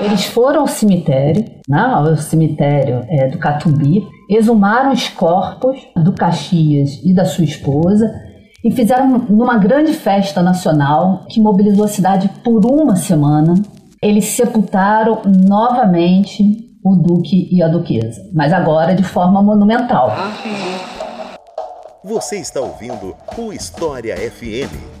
Eles foram ao cemitério, né, ao cemitério é, do Catumbi, exumaram os corpos do Caxias e da sua esposa e fizeram numa grande festa nacional que mobilizou a cidade por uma semana. Eles sepultaram novamente o duque e a duquesa, mas agora de forma monumental. Você está ouvindo o História FM.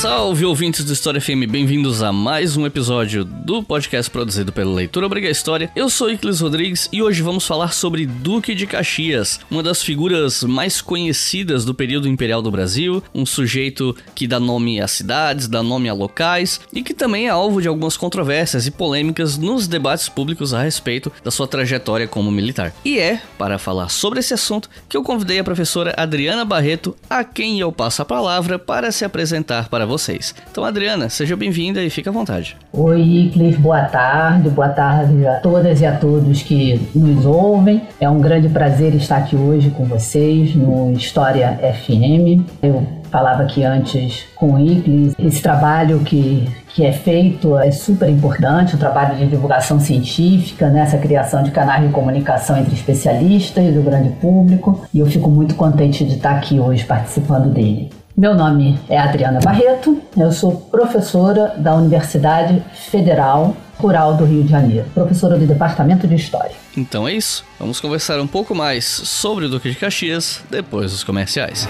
Salve ouvintes do História FM, bem-vindos a mais um episódio do podcast produzido pela Leitura Obriga História. Eu sou Iclis Rodrigues e hoje vamos falar sobre Duque de Caxias, uma das figuras mais conhecidas do período imperial do Brasil, um sujeito que dá nome a cidades, dá nome a locais e que também é alvo de algumas controvérsias e polêmicas nos debates públicos a respeito da sua trajetória como militar. E é para falar sobre esse assunto que eu convidei a professora Adriana Barreto, a quem eu passo a palavra para se apresentar para vocês. Então, Adriana, seja bem-vinda e fique à vontade. Oi, Iclis, boa tarde. Boa tarde a todas e a todos que nos ouvem. É um grande prazer estar aqui hoje com vocês no História FM. Eu falava aqui antes com o Iclis, esse trabalho que, que é feito é super importante, o trabalho de divulgação científica, né, criação de canais de comunicação entre especialistas e do grande público, e eu fico muito contente de estar aqui hoje participando dele. Meu nome é Adriana Barreto, eu sou professora da Universidade Federal Rural do Rio de Janeiro, professora do Departamento de História. Então é isso, vamos conversar um pouco mais sobre o Duque de Caxias depois dos comerciais.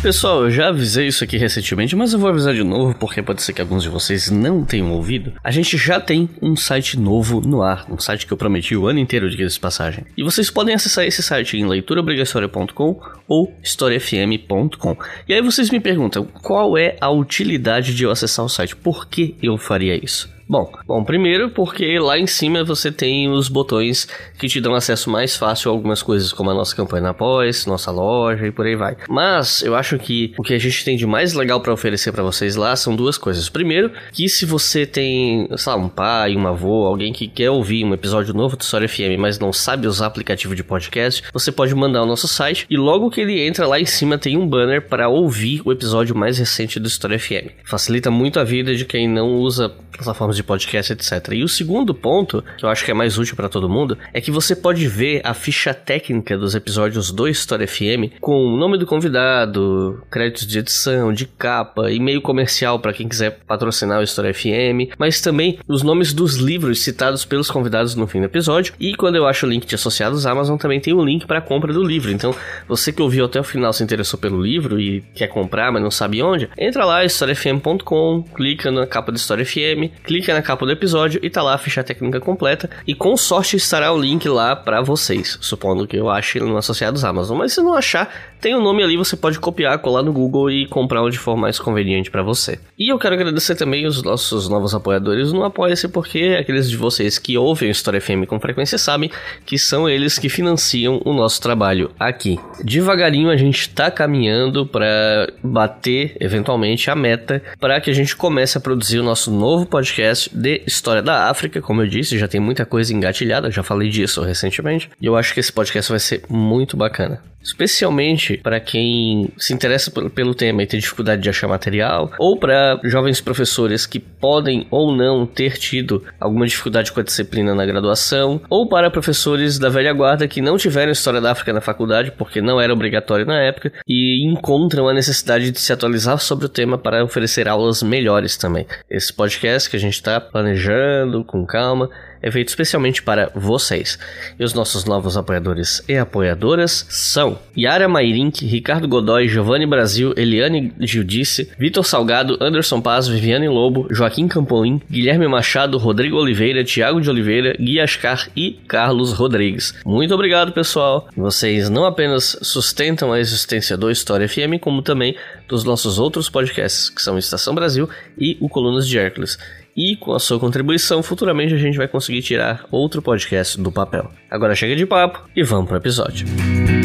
Pessoal, eu já avisei isso aqui recentemente, mas eu vou avisar de novo porque pode ser que alguns de vocês não tenham ouvido. A gente já tem um site novo no ar, um site que eu prometi o ano inteiro de essa passagem. E vocês podem acessar esse site em leituraobrigatória.com ou historiafm.com. E aí vocês me perguntam, qual é a utilidade de eu acessar o site? Por que eu faria isso? Bom, bom, primeiro porque lá em cima você tem os botões que te dão acesso mais fácil a algumas coisas, como a nossa campanha na Pós, nossa loja e por aí vai. Mas eu acho que o que a gente tem de mais legal para oferecer para vocês lá são duas coisas. Primeiro, que se você tem, sei lá, um pai, um avô, alguém que quer ouvir um episódio novo do História FM, mas não sabe usar aplicativo de podcast, você pode mandar o nosso site e logo que ele entra lá em cima tem um banner para ouvir o episódio mais recente do História FM. Facilita muito a vida de quem não usa plataformas de podcast, etc. E o segundo ponto, que eu acho que é mais útil para todo mundo, é que você pode ver a ficha técnica dos episódios do História FM com o nome do convidado, créditos de edição, de capa, e-mail comercial para quem quiser patrocinar o História FM, mas também os nomes dos livros citados pelos convidados no fim do episódio. E quando eu acho o link de associados Amazon, também tem o um link para compra do livro. Então, você que ouviu até o final se interessou pelo livro e quer comprar, mas não sabe onde, entra lá historiafm.com, clica na capa do História FM, clica na capa do episódio e tá lá a ficha técnica completa. E com sorte estará o link lá para vocês, supondo que eu ache no Associados Amazon. Mas se não achar, tem o um nome ali, você pode copiar, colar no Google e comprar onde for mais conveniente para você. E eu quero agradecer também os nossos novos apoiadores no Apoia-se, porque aqueles de vocês que ouvem o História FM com frequência sabem que são eles que financiam o nosso trabalho aqui. Devagarinho a gente tá caminhando para bater eventualmente a meta para que a gente comece a produzir o nosso novo podcast de história da África, como eu disse, já tem muita coisa engatilhada, já falei disso recentemente, e eu acho que esse podcast vai ser muito bacana especialmente para quem se interessa pelo tema e tem dificuldade de achar material, ou para jovens professores que podem ou não ter tido alguma dificuldade com a disciplina na graduação, ou para professores da velha guarda que não tiveram História da África na faculdade, porque não era obrigatório na época, e encontram a necessidade de se atualizar sobre o tema para oferecer aulas melhores também. Esse podcast que a gente está planejando com calma é feito especialmente para vocês. E os nossos novos apoiadores e apoiadoras são Yara Mairink, Ricardo Godoy, Giovanni Brasil, Eliane Giudice, Vitor Salgado, Anderson Paz, Viviane Lobo, Joaquim Campolim, Guilherme Machado, Rodrigo Oliveira, Tiago de Oliveira, Gui Ascar e Carlos Rodrigues. Muito obrigado, pessoal. Vocês não apenas sustentam a existência do História FM, como também dos nossos outros podcasts, que são Estação Brasil e o Colunas de Hércules e com a sua contribuição, futuramente a gente vai conseguir tirar outro podcast do papel. Agora chega de papo e vamos para o episódio. Eu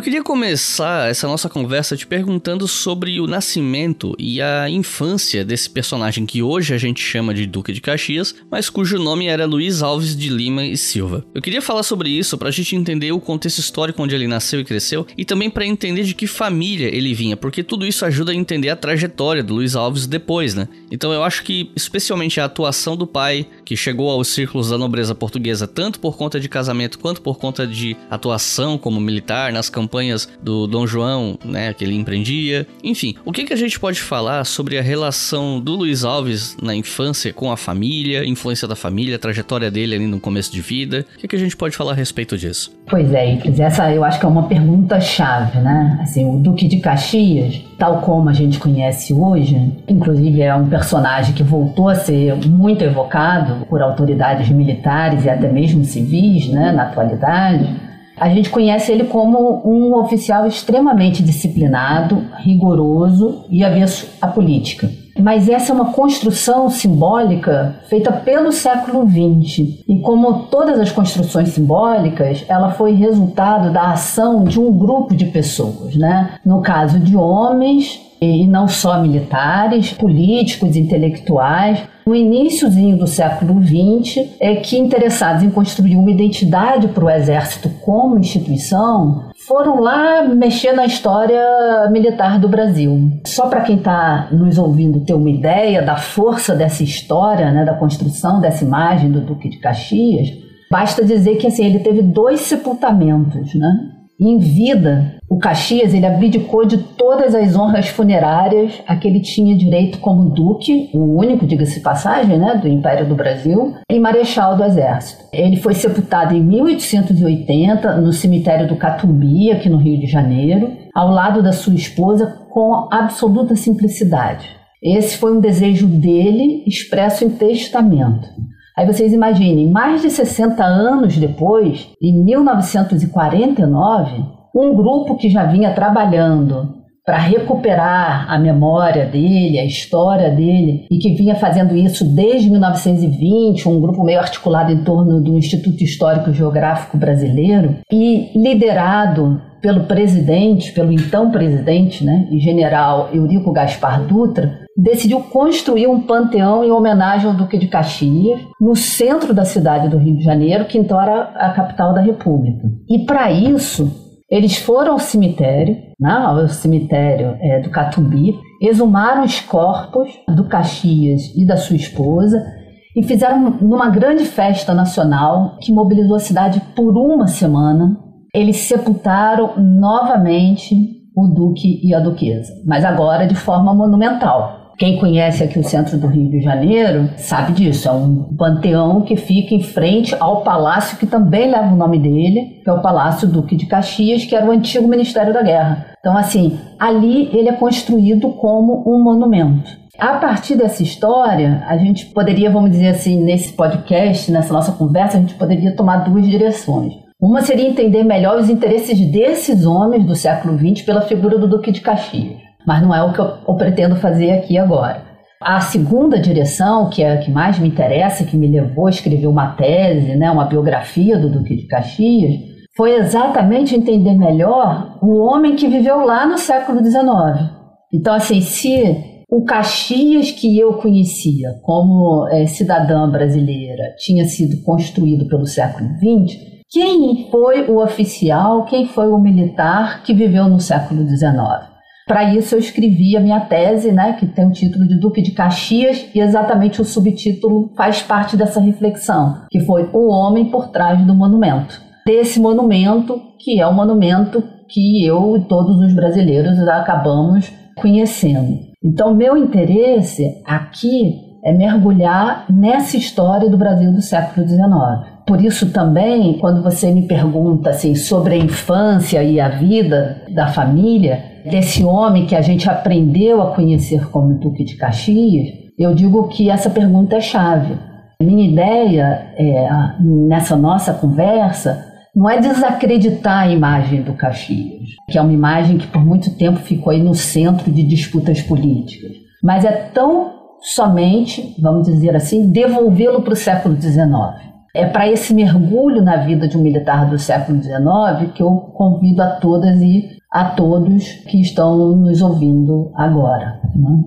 Eu queria começar essa nossa conversa te perguntando sobre o nascimento e a infância desse personagem que hoje a gente chama de Duque de Caxias, mas cujo nome era Luiz Alves de Lima e Silva. Eu queria falar sobre isso para a gente entender o contexto histórico onde ele nasceu e cresceu e também para entender de que família ele vinha, porque tudo isso ajuda a entender a trajetória do Luiz Alves depois, né? Então eu acho que especialmente a atuação do pai, que chegou aos círculos da nobreza portuguesa tanto por conta de casamento quanto por conta de atuação como militar nas campanhas campanhas do Dom João, né, que ele empreendia. Enfim, o que, que a gente pode falar sobre a relação do Luiz Alves na infância com a família, influência da família, trajetória dele ali no começo de vida? O que, que a gente pode falar a respeito disso? Pois é, essa eu acho que é uma pergunta chave, né? Assim, o Duque de Caxias, tal como a gente conhece hoje, inclusive é um personagem que voltou a ser muito evocado por autoridades militares e até mesmo civis, né, na atualidade a gente conhece ele como um oficial extremamente disciplinado, rigoroso e avesso à política. Mas essa é uma construção simbólica feita pelo século XX. E como todas as construções simbólicas, ela foi resultado da ação de um grupo de pessoas, né? No caso de homens e não só militares, políticos, intelectuais, no iníciozinho do século XX, é que interessados em construir uma identidade para o exército como instituição, foram lá mexer na história militar do Brasil. Só para quem está nos ouvindo ter uma ideia da força dessa história, né, da construção dessa imagem do Duque de Caxias, basta dizer que assim, ele teve dois sepultamentos, né? Em vida, o Caxias ele abdicou de todas as honras funerárias a que ele tinha direito como duque, o único, diga-se passagem, né, do Império do Brasil, e marechal do Exército. Ele foi sepultado em 1880 no cemitério do Catumbi, aqui no Rio de Janeiro, ao lado da sua esposa, com absoluta simplicidade. Esse foi um desejo dele expresso em testamento. Aí vocês imaginem, mais de 60 anos depois, em 1949, um grupo que já vinha trabalhando para recuperar a memória dele, a história dele, e que vinha fazendo isso desde 1920, um grupo meio articulado em torno do Instituto Histórico Geográfico Brasileiro, e liderado pelo presidente, pelo então presidente, né, e general Eurico Gaspar Dutra, decidiu construir um panteão em homenagem ao Duque de Caxias, no centro da cidade do Rio de Janeiro, que então era a capital da República. E para isso, eles foram ao cemitério, né, ao cemitério é, do Catumbi, exumaram os corpos do Caxias e da sua esposa e fizeram numa grande festa nacional que mobilizou a cidade por uma semana. Eles sepultaram novamente o duque e a duquesa, mas agora de forma monumental. Quem conhece aqui o centro do Rio de Janeiro sabe disso. É um panteão que fica em frente ao palácio que também leva o nome dele, que é o Palácio Duque de Caxias, que era o antigo Ministério da Guerra. Então, assim, ali ele é construído como um monumento. A partir dessa história, a gente poderia, vamos dizer assim, nesse podcast, nessa nossa conversa, a gente poderia tomar duas direções. Uma seria entender melhor os interesses desses homens do século XX pela figura do Duque de Caxias mas não é o que eu, eu pretendo fazer aqui agora. A segunda direção, que é a que mais me interessa, que me levou a escrever uma tese, né, uma biografia do Duque de Caxias, foi exatamente entender melhor o homem que viveu lá no século XIX. Então, assim, se o Caxias que eu conhecia como é, cidadã brasileira tinha sido construído pelo século XX, quem foi o oficial, quem foi o militar que viveu no século XIX? Para isso, eu escrevi a minha tese, né, que tem o título de Duque de Caxias, e exatamente o subtítulo faz parte dessa reflexão, que foi O Homem por Trás do Monumento. Desse monumento, que é o monumento que eu e todos os brasileiros acabamos conhecendo. Então, meu interesse aqui é mergulhar nessa história do Brasil do século XIX. Por isso também, quando você me pergunta assim, sobre a infância e a vida da família, desse homem que a gente aprendeu a conhecer como Duque de Caxias, eu digo que essa pergunta é chave. Minha ideia é, nessa nossa conversa não é desacreditar a imagem do Caxias, que é uma imagem que por muito tempo ficou aí no centro de disputas políticas, mas é tão somente, vamos dizer assim, devolvê-lo para o século XIX. É para esse mergulho na vida de um militar do século XIX que eu convido a todas e a todos que estão nos ouvindo agora. Né?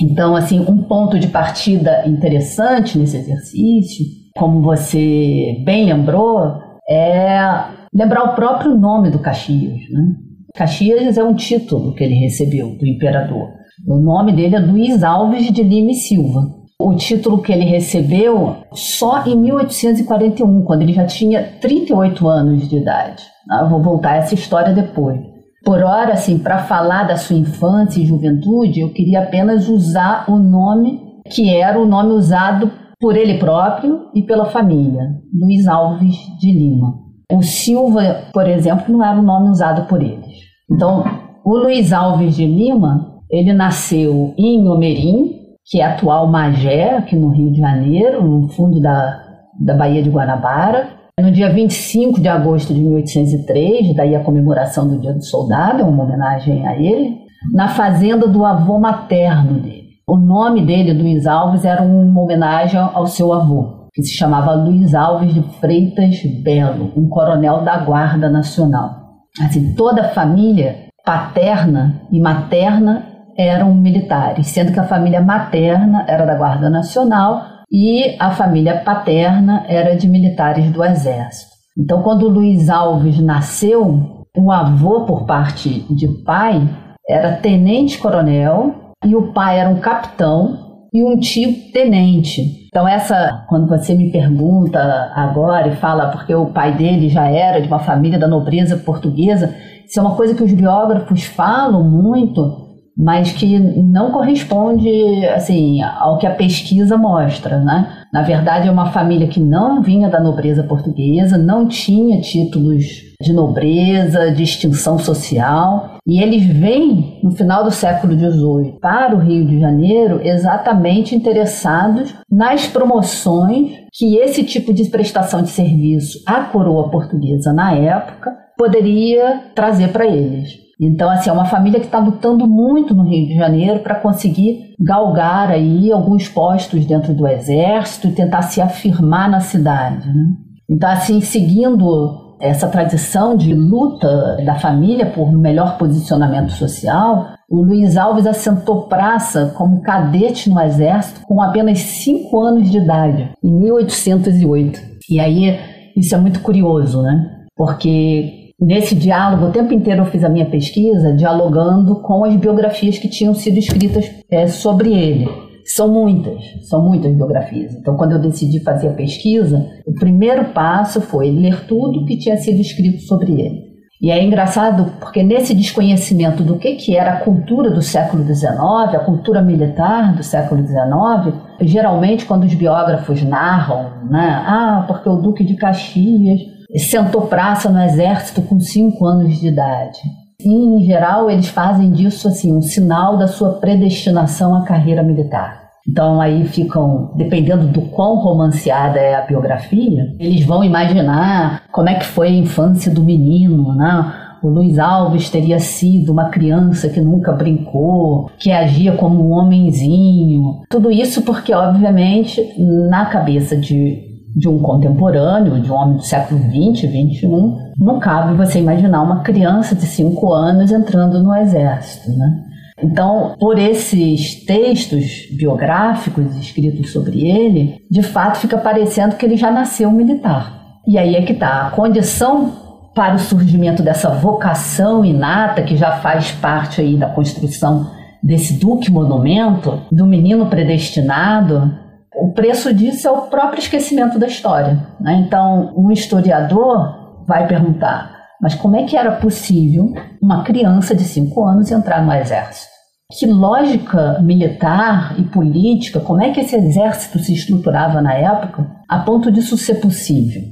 Então, assim, um ponto de partida interessante nesse exercício, como você bem lembrou, é lembrar o próprio nome do Caxias. Né? Caxias é um título que ele recebeu do imperador. O nome dele é Luiz Alves de Lima e Silva. O título que ele recebeu só em 1841, quando ele já tinha 38 anos de idade. Ah, eu vou voltar a essa história depois. Por hora, assim, para falar da sua infância e juventude, eu queria apenas usar o nome que era o nome usado por ele próprio e pela família, Luiz Alves de Lima. O Silva, por exemplo, não era o nome usado por eles. Então, o Luiz Alves de Lima ele nasceu em Omerim, que é atual Magé, aqui no Rio de Janeiro, no fundo da, da Baía de Guanabara. No dia 25 de agosto de 1803, daí a comemoração do Dia do Soldado, é uma homenagem a ele, na fazenda do avô materno dele. O nome dele, Luiz Alves, era uma homenagem ao seu avô, que se chamava Luiz Alves de Freitas Belo, um coronel da Guarda Nacional. Assim, toda a família paterna e materna eram militares, sendo que a família materna era da Guarda Nacional e a família paterna era de militares do Exército. Então, quando Luiz Alves nasceu, o avô, por parte de pai, era tenente-coronel e o pai era um capitão e um tio tenente. Então, essa, quando você me pergunta agora e fala porque o pai dele já era de uma família da nobreza portuguesa, isso é uma coisa que os biógrafos falam muito, mas que não corresponde assim ao que a pesquisa mostra, né? Na verdade, é uma família que não vinha da nobreza portuguesa, não tinha títulos de nobreza, de extinção social, e eles vêm no final do século XVIII para o Rio de Janeiro exatamente interessados nas promoções que esse tipo de prestação de serviço à coroa portuguesa na época poderia trazer para eles. Então, assim, é uma família que está lutando muito no Rio de Janeiro para conseguir galgar aí alguns postos dentro do exército e tentar se afirmar na cidade. Né? Então, assim, seguindo essa tradição de luta da família por melhor posicionamento social, o Luiz Alves assentou praça como cadete no exército com apenas 5 anos de idade, em 1808. E aí, isso é muito curioso, né? Porque Nesse diálogo, o tempo inteiro eu fiz a minha pesquisa dialogando com as biografias que tinham sido escritas é, sobre ele. São muitas, são muitas biografias. Então, quando eu decidi fazer a pesquisa, o primeiro passo foi ler tudo que tinha sido escrito sobre ele. E é engraçado porque nesse desconhecimento do que, que era a cultura do século XIX, a cultura militar do século XIX, geralmente quando os biógrafos narram, né, ah, porque o Duque de Caxias sentou praça no exército com cinco anos de idade. E, em geral, eles fazem disso assim um sinal da sua predestinação à carreira militar. Então aí ficam, dependendo do quão romanceada é a biografia, eles vão imaginar como é que foi a infância do menino, né? O Luiz Alves teria sido uma criança que nunca brincou, que agia como um homenzinho. Tudo isso porque, obviamente, na cabeça de de um contemporâneo, de um homem do século 20, 21, não cabe você imaginar uma criança de 5 anos entrando no exército, né? Então, por esses textos biográficos escritos sobre ele, de fato fica parecendo que ele já nasceu militar. E aí é que está a condição para o surgimento dessa vocação inata que já faz parte aí da construção desse duque monumento, do menino predestinado, o preço disso é o próprio esquecimento da história. Né? Então, um historiador vai perguntar: mas como é que era possível uma criança de 5 anos entrar no exército? Que lógica militar e política, como é que esse exército se estruturava na época a ponto disso ser possível?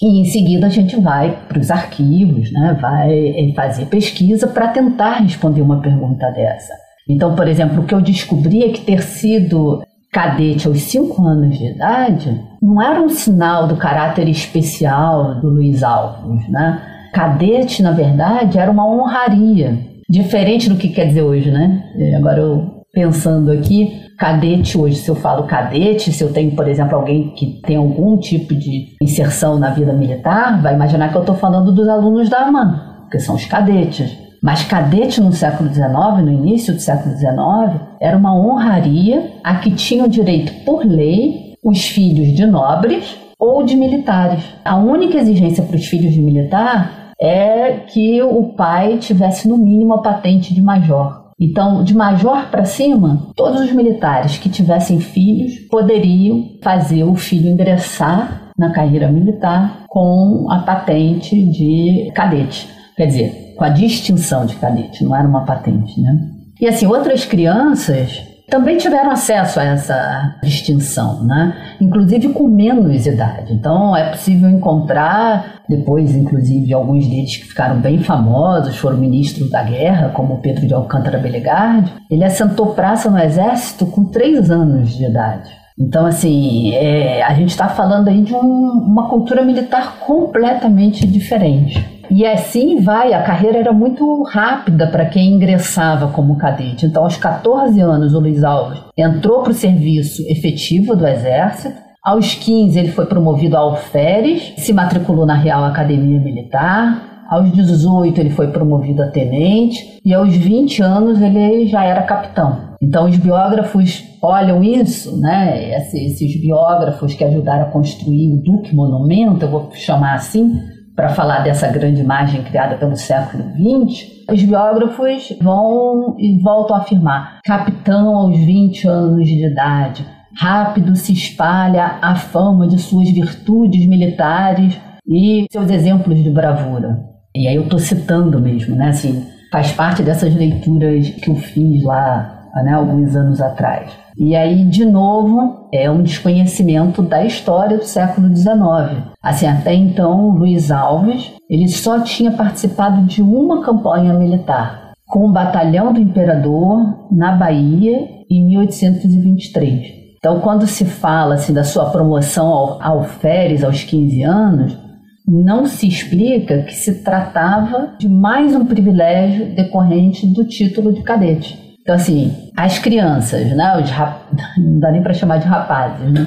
E em seguida a gente vai para os arquivos, né? vai eh, fazer pesquisa para tentar responder uma pergunta dessa. Então, por exemplo, o que eu descobri é que ter sido cadete aos 5 anos de idade não era um sinal do caráter especial do Luiz Alves, né? Cadete, na verdade, era uma honraria, diferente do que quer dizer hoje, né? Agora eu pensando aqui, cadete hoje, se eu falo cadete, se eu tenho, por exemplo, alguém que tem algum tipo de inserção na vida militar, vai imaginar que eu estou falando dos alunos da AMAN, que são os cadetes. Mas cadete no século XIX, no início do século XIX, era uma honraria a que tinham direito por lei os filhos de nobres ou de militares. A única exigência para os filhos de militar é que o pai tivesse no mínimo a patente de major. Então, de major para cima, todos os militares que tivessem filhos poderiam fazer o filho ingressar na carreira militar com a patente de cadete. Quer dizer, com a distinção de cadete, não era uma patente, né? E assim, outras crianças também tiveram acesso a essa distinção, né? inclusive com menos idade. Então é possível encontrar, depois, inclusive, alguns deles que ficaram bem famosos, foram ministros da guerra, como Pedro de Alcântara Belegarde. Ele assentou praça no exército com três anos de idade. Então, assim, é, a gente está falando aí de um, uma cultura militar completamente diferente. E assim vai, a carreira era muito rápida para quem ingressava como cadete. Então, aos 14 anos, o Luiz Alves entrou para o serviço efetivo do Exército. Aos 15, ele foi promovido a alferes, se matriculou na Real Academia Militar. Aos 18, ele foi promovido a tenente. E aos 20 anos, ele já era capitão. Então, os biógrafos olham isso, né? Esses biógrafos que ajudaram a construir o Duque Monumento, eu vou chamar assim, para falar dessa grande imagem criada pelo século XX, os biógrafos vão e voltam a afirmar: capitão aos 20 anos de idade, rápido se espalha a fama de suas virtudes militares e seus exemplos de bravura. E aí eu estou citando mesmo, né? Assim, faz parte dessas leituras que eu fiz lá, né, alguns anos atrás. E aí, de novo, é um desconhecimento da história do século XIX. Assim, até então, Luiz Alves, ele só tinha participado de uma campanha militar, com o batalhão do imperador na Bahia em 1823. Então, quando se fala assim, da sua promoção ao alferes aos 15 anos, não se explica que se tratava de mais um privilégio decorrente do título de cadete. Então, assim, as crianças, né, os rap... não dá nem para chamar de rapazes, né,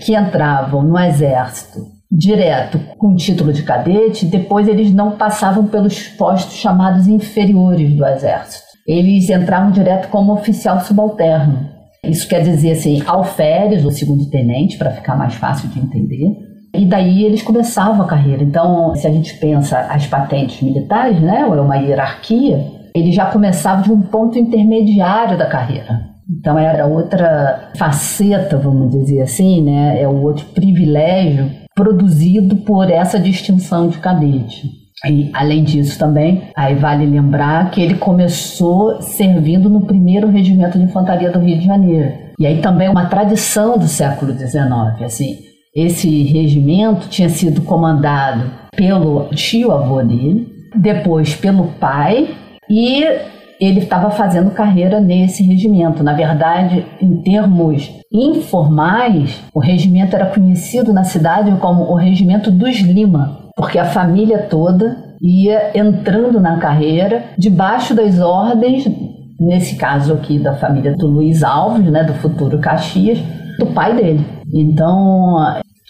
que entravam no exército direto com título de cadete, depois eles não passavam pelos postos chamados inferiores do exército. Eles entravam direto como oficial subalterno. Isso quer dizer assim, alferes ou segundo tenente, para ficar mais fácil de entender. E daí eles começavam a carreira. Então, se a gente pensa as patentes militares, né, é uma hierarquia, ele já começava de um ponto intermediário da carreira. Então era outra faceta, vamos dizer assim, né? É o outro privilégio produzido por essa distinção de cadete. E, além disso também, aí vale lembrar que ele começou servindo no primeiro regimento de infantaria do Rio de Janeiro. E aí também uma tradição do século XIX, assim, esse regimento tinha sido comandado pelo tio-avô dele, depois pelo pai e ele estava fazendo carreira nesse regimento. Na verdade, em termos informais, o regimento era conhecido na cidade como o Regimento dos Lima, porque a família toda ia entrando na carreira debaixo das ordens, nesse caso aqui da família do Luiz Alves, né, do futuro Caxias, do pai dele. Então,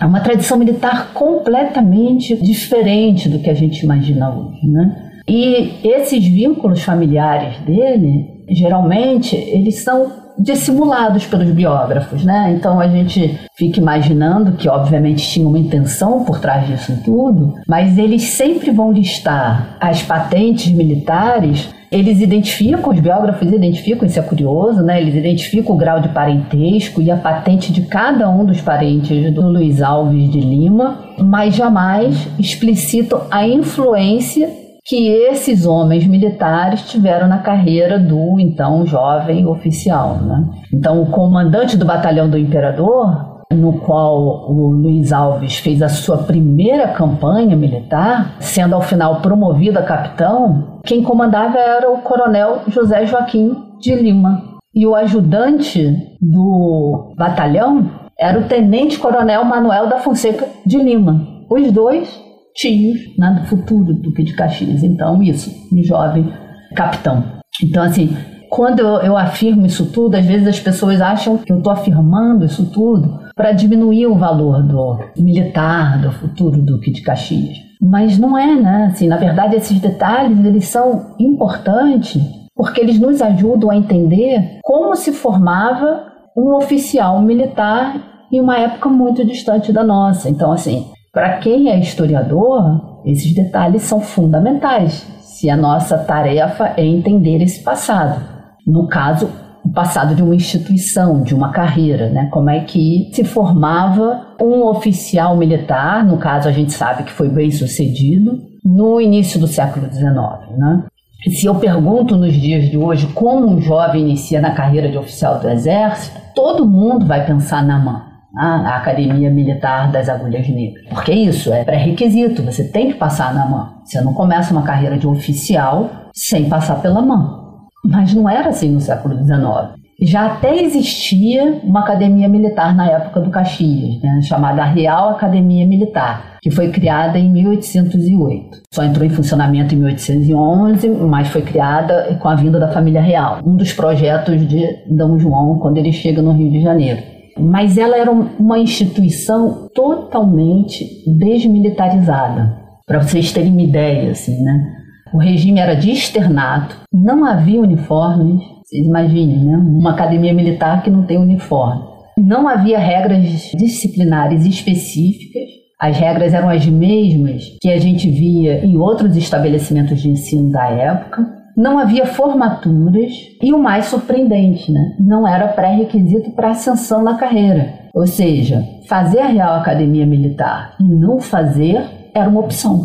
é uma tradição militar completamente diferente do que a gente imagina hoje, né? E esses vínculos familiares dele, geralmente, eles são dissimulados pelos biógrafos, né? Então a gente fica imaginando que obviamente tinha uma intenção por trás disso tudo, mas eles sempre vão listar as patentes militares eles identificam, os biógrafos identificam, isso é curioso, né? Eles identificam o grau de parentesco e a patente de cada um dos parentes do Luiz Alves de Lima, mas jamais explicitam a influência que esses homens militares tiveram na carreira do então jovem oficial. Né? Então, o comandante do batalhão do imperador, no qual o Luiz Alves fez a sua primeira campanha militar, sendo ao final promovido a capitão, quem comandava era o coronel José Joaquim de Lima. E o ajudante do batalhão era o tenente-coronel Manuel da Fonseca de Lima. Os dois tios né, do futuro Duque de Caxias. Então, isso, um jovem capitão. Então, assim, quando eu, eu afirmo isso tudo, às vezes as pessoas acham que eu estou afirmando isso tudo para diminuir o valor do militar, do futuro Duque de Caxias. Mas não é, né? Assim, na verdade, esses detalhes eles são importantes porque eles nos ajudam a entender como se formava um oficial militar em uma época muito distante da nossa. Então, assim, para quem é historiador, esses detalhes são fundamentais se a nossa tarefa é entender esse passado. No caso, o passado de uma instituição, de uma carreira, né? Como é que se formava um oficial militar, no caso a gente sabe que foi bem sucedido, no início do século XIX, né? Se eu pergunto nos dias de hoje como um jovem inicia na carreira de oficial do Exército, todo mundo vai pensar na mão. A Academia Militar das Agulhas Negras. Porque isso é pré-requisito, você tem que passar na mão. Você não começa uma carreira de oficial sem passar pela mão. Mas não era assim no século XIX. Já até existia uma academia militar na época do Caxias, né, chamada Real Academia Militar, que foi criada em 1808. Só entrou em funcionamento em 1811, mas foi criada com a vinda da família real, um dos projetos de D. João quando ele chega no Rio de Janeiro. Mas ela era uma instituição totalmente desmilitarizada. Para vocês terem uma ideia, assim, né? O regime era de externato, não havia uniformes, vocês imaginem, né? Uma academia militar que não tem uniforme. Não havia regras disciplinares específicas. As regras eram as mesmas que a gente via em outros estabelecimentos de ensino da época. Não havia formaturas e o mais surpreendente, né? Não era pré-requisito para ascensão na carreira. Ou seja, fazer a Real Academia Militar e não fazer era uma opção.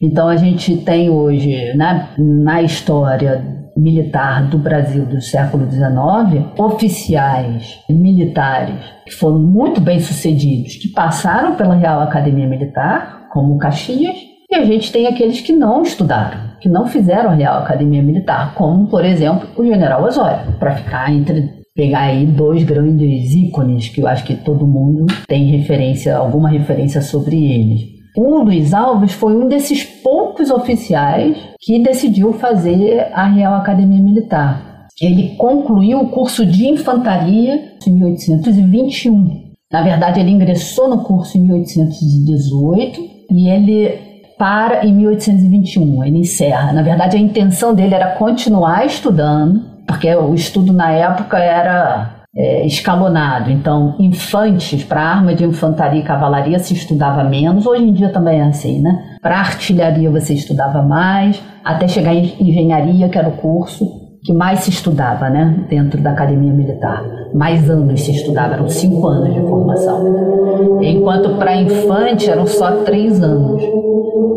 Então a gente tem hoje, né, na história militar do Brasil do século XIX, oficiais militares que foram muito bem sucedidos, que passaram pela Real Academia Militar, como Caxias, e a gente tem aqueles que não estudaram, que não fizeram a Real Academia Militar, como, por exemplo, o General Osório, para ficar entre pegar aí dois grandes ícones que eu acho que todo mundo tem referência, alguma referência sobre eles. O Luiz Alves foi um desses poucos oficiais que decidiu fazer a Real Academia Militar. Ele concluiu o curso de infantaria em 1821. Na verdade, ele ingressou no curso em 1818 e ele para em 1821. Ele encerra. Na verdade, a intenção dele era continuar estudando, porque o estudo na época era é, escalonado. Então, infantes, para arma de infantaria e cavalaria se estudava menos, hoje em dia também é assim, né? Para artilharia você estudava mais, até chegar em engenharia, que era o curso que mais se estudava, né? Dentro da academia militar. Mais anos se estudava, eram cinco anos de formação. Enquanto para infante eram só três anos.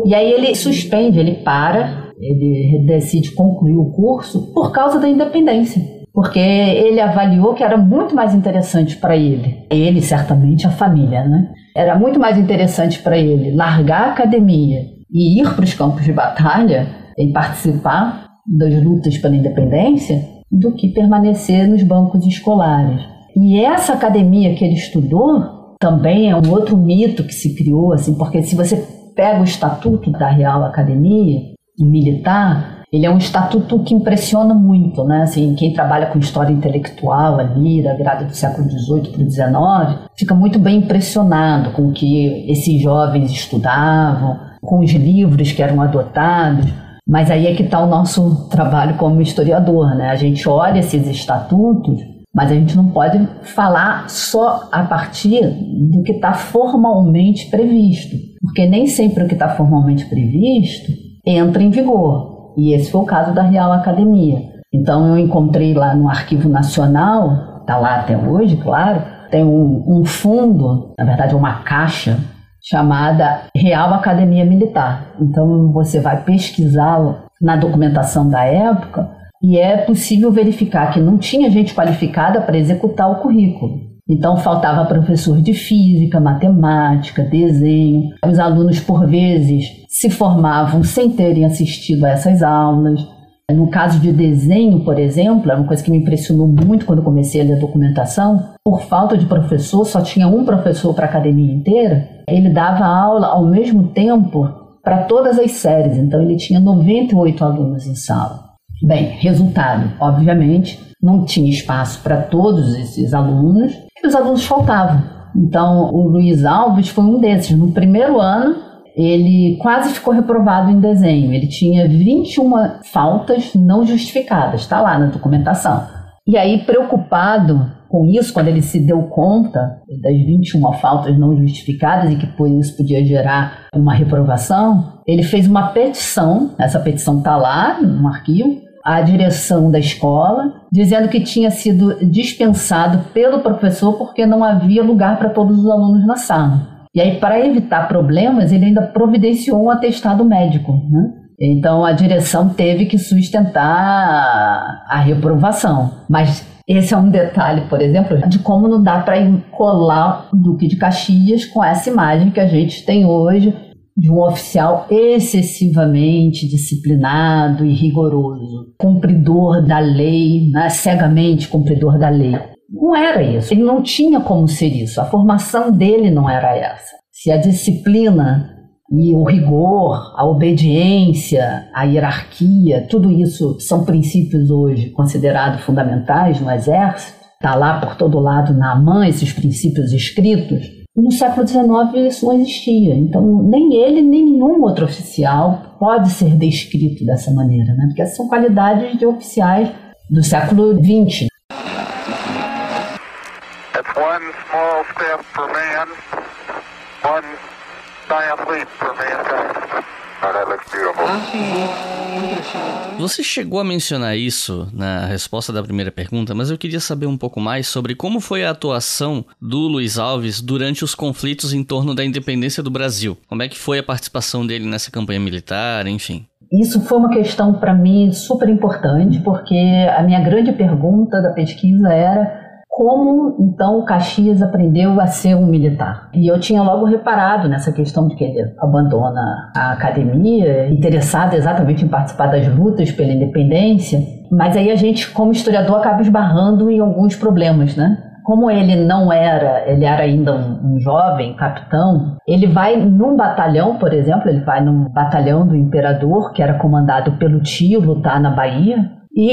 E aí ele suspende, ele para, ele decide concluir o curso por causa da independência porque ele avaliou que era muito mais interessante para ele, ele certamente a família, né? Era muito mais interessante para ele largar a academia e ir para os campos de batalha e participar das lutas pela independência do que permanecer nos bancos escolares. E essa academia que ele estudou também é um outro mito que se criou, assim, porque se você pega o estatuto da Real Academia Militar, ele é um estatuto que impressiona muito, né? Assim, quem trabalha com história intelectual ali, da virada do século XVIII para o XIX, fica muito bem impressionado com o que esses jovens estudavam, com os livros que eram adotados. Mas aí é que está o nosso trabalho como historiador, né? A gente olha esses estatutos, mas a gente não pode falar só a partir do que está formalmente previsto, porque nem sempre o que está formalmente previsto entra em vigor. E esse foi o caso da Real Academia. Então eu encontrei lá no Arquivo Nacional, está lá até hoje, claro, tem um, um fundo, na verdade uma caixa, chamada Real Academia Militar. Então você vai pesquisar na documentação da época e é possível verificar que não tinha gente qualificada para executar o currículo. Então faltava professor de física, matemática, desenho. Os alunos, por vezes, se formavam sem terem assistido a essas aulas. No caso de desenho, por exemplo, é uma coisa que me impressionou muito quando comecei a ler documentação. Por falta de professor, só tinha um professor para a academia inteira. Ele dava aula ao mesmo tempo para todas as séries, então ele tinha 98 alunos em sala. Bem, resultado, obviamente, não tinha espaço para todos esses alunos e os alunos faltavam. Então, o Luiz Alves foi um desses. No primeiro ano, ele quase ficou reprovado em desenho. Ele tinha 21 faltas não justificadas, está lá na documentação. E aí, preocupado com isso, quando ele se deu conta das 21 faltas não justificadas e que por isso podia gerar uma reprovação, ele fez uma petição. Essa petição está lá no arquivo à direção da escola, dizendo que tinha sido dispensado pelo professor porque não havia lugar para todos os alunos na sala. E aí, para evitar problemas, ele ainda providenciou um atestado médico. Né? Então, a direção teve que sustentar a reprovação. Mas esse é um detalhe, por exemplo, de como não dá para colar o Duque de Caxias com essa imagem que a gente tem hoje de um oficial excessivamente disciplinado e rigoroso, cumpridor da lei, né, cegamente cumpridor da lei. Não era isso. Ele não tinha como ser isso. A formação dele não era essa. Se a disciplina e o rigor, a obediência, a hierarquia, tudo isso são princípios hoje considerados fundamentais no exército, está lá por todo lado na mão esses princípios escritos. No século XIX isso não existia. Então, nem ele, nem nenhum outro oficial pode ser descrito dessa maneira, né? porque essas são qualidades de oficiais do século XX. Você chegou a mencionar isso na resposta da primeira pergunta, mas eu queria saber um pouco mais sobre como foi a atuação do Luiz Alves durante os conflitos em torno da independência do Brasil. Como é que foi a participação dele nessa campanha militar, enfim. Isso foi uma questão para mim super importante, porque a minha grande pergunta da pesquisa era como então o Caxias aprendeu a ser um militar. E eu tinha logo reparado nessa questão de que ele abandona a academia, interessado exatamente em participar das lutas pela independência, mas aí a gente, como historiador, acaba esbarrando em alguns problemas, né? Como ele não era, ele era ainda um, um jovem capitão, ele vai num batalhão, por exemplo, ele vai num batalhão do imperador, que era comandado pelo tio, lutar na Bahia, e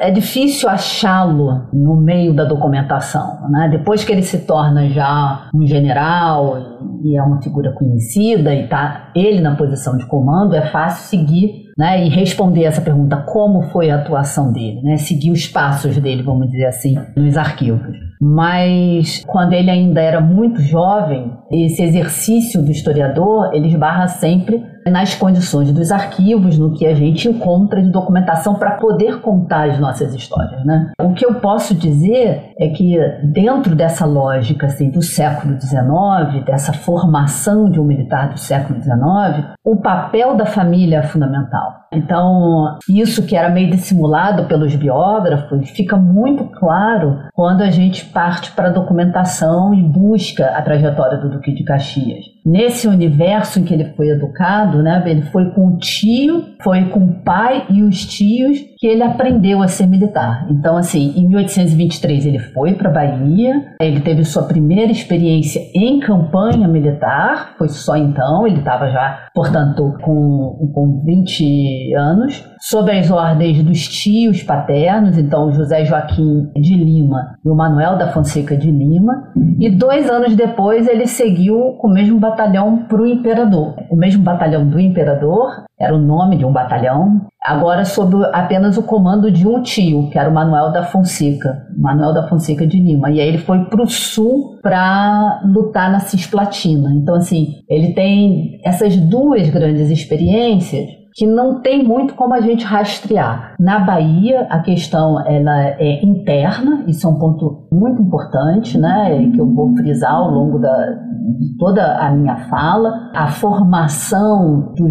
é difícil achá-lo no meio da documentação. Né? Depois que ele se torna já um general e é uma figura conhecida e está ele na posição de comando, é fácil seguir né, e responder essa pergunta: como foi a atuação dele? Né? Seguir os passos dele, vamos dizer assim, nos arquivos. Mas quando ele ainda era muito jovem, esse exercício do historiador ele esbarra sempre nas condições dos arquivos, no que a gente encontra de documentação para poder contar as nossas histórias. Né? O que eu posso dizer é que dentro dessa lógica assim, do século XIX, dessa formação de um militar do século XIX, o papel da família é fundamental. Então, isso que era meio dissimulado pelos biógrafos fica muito claro quando a gente parte para a documentação e busca a trajetória do Duque de Caxias. Nesse universo em que ele foi educado, né, ele foi com o tio, foi com o pai e os tios que ele aprendeu a ser militar. Então, assim, em 1823 ele foi para Bahia, ele teve sua primeira experiência em campanha militar, foi só então, ele estava já, portanto, com, com 20 anos, sob as ordens dos tios paternos, então José Joaquim de Lima e o Manuel da Fonseca de Lima, e dois anos depois ele seguiu com o mesmo batalhão para o imperador. O mesmo batalhão do imperador era o nome de um batalhão, agora sob apenas o comando de um tio, que era o Manuel da Fonseca, Manuel da Fonseca de Lima. E aí ele foi para o sul para lutar na Cisplatina. Então, assim, ele tem essas duas grandes experiências que não tem muito como a gente rastrear. Na Bahia, a questão ela é interna, isso é um ponto muito importante, né, que eu vou frisar ao longo da, de toda a minha fala. A formação do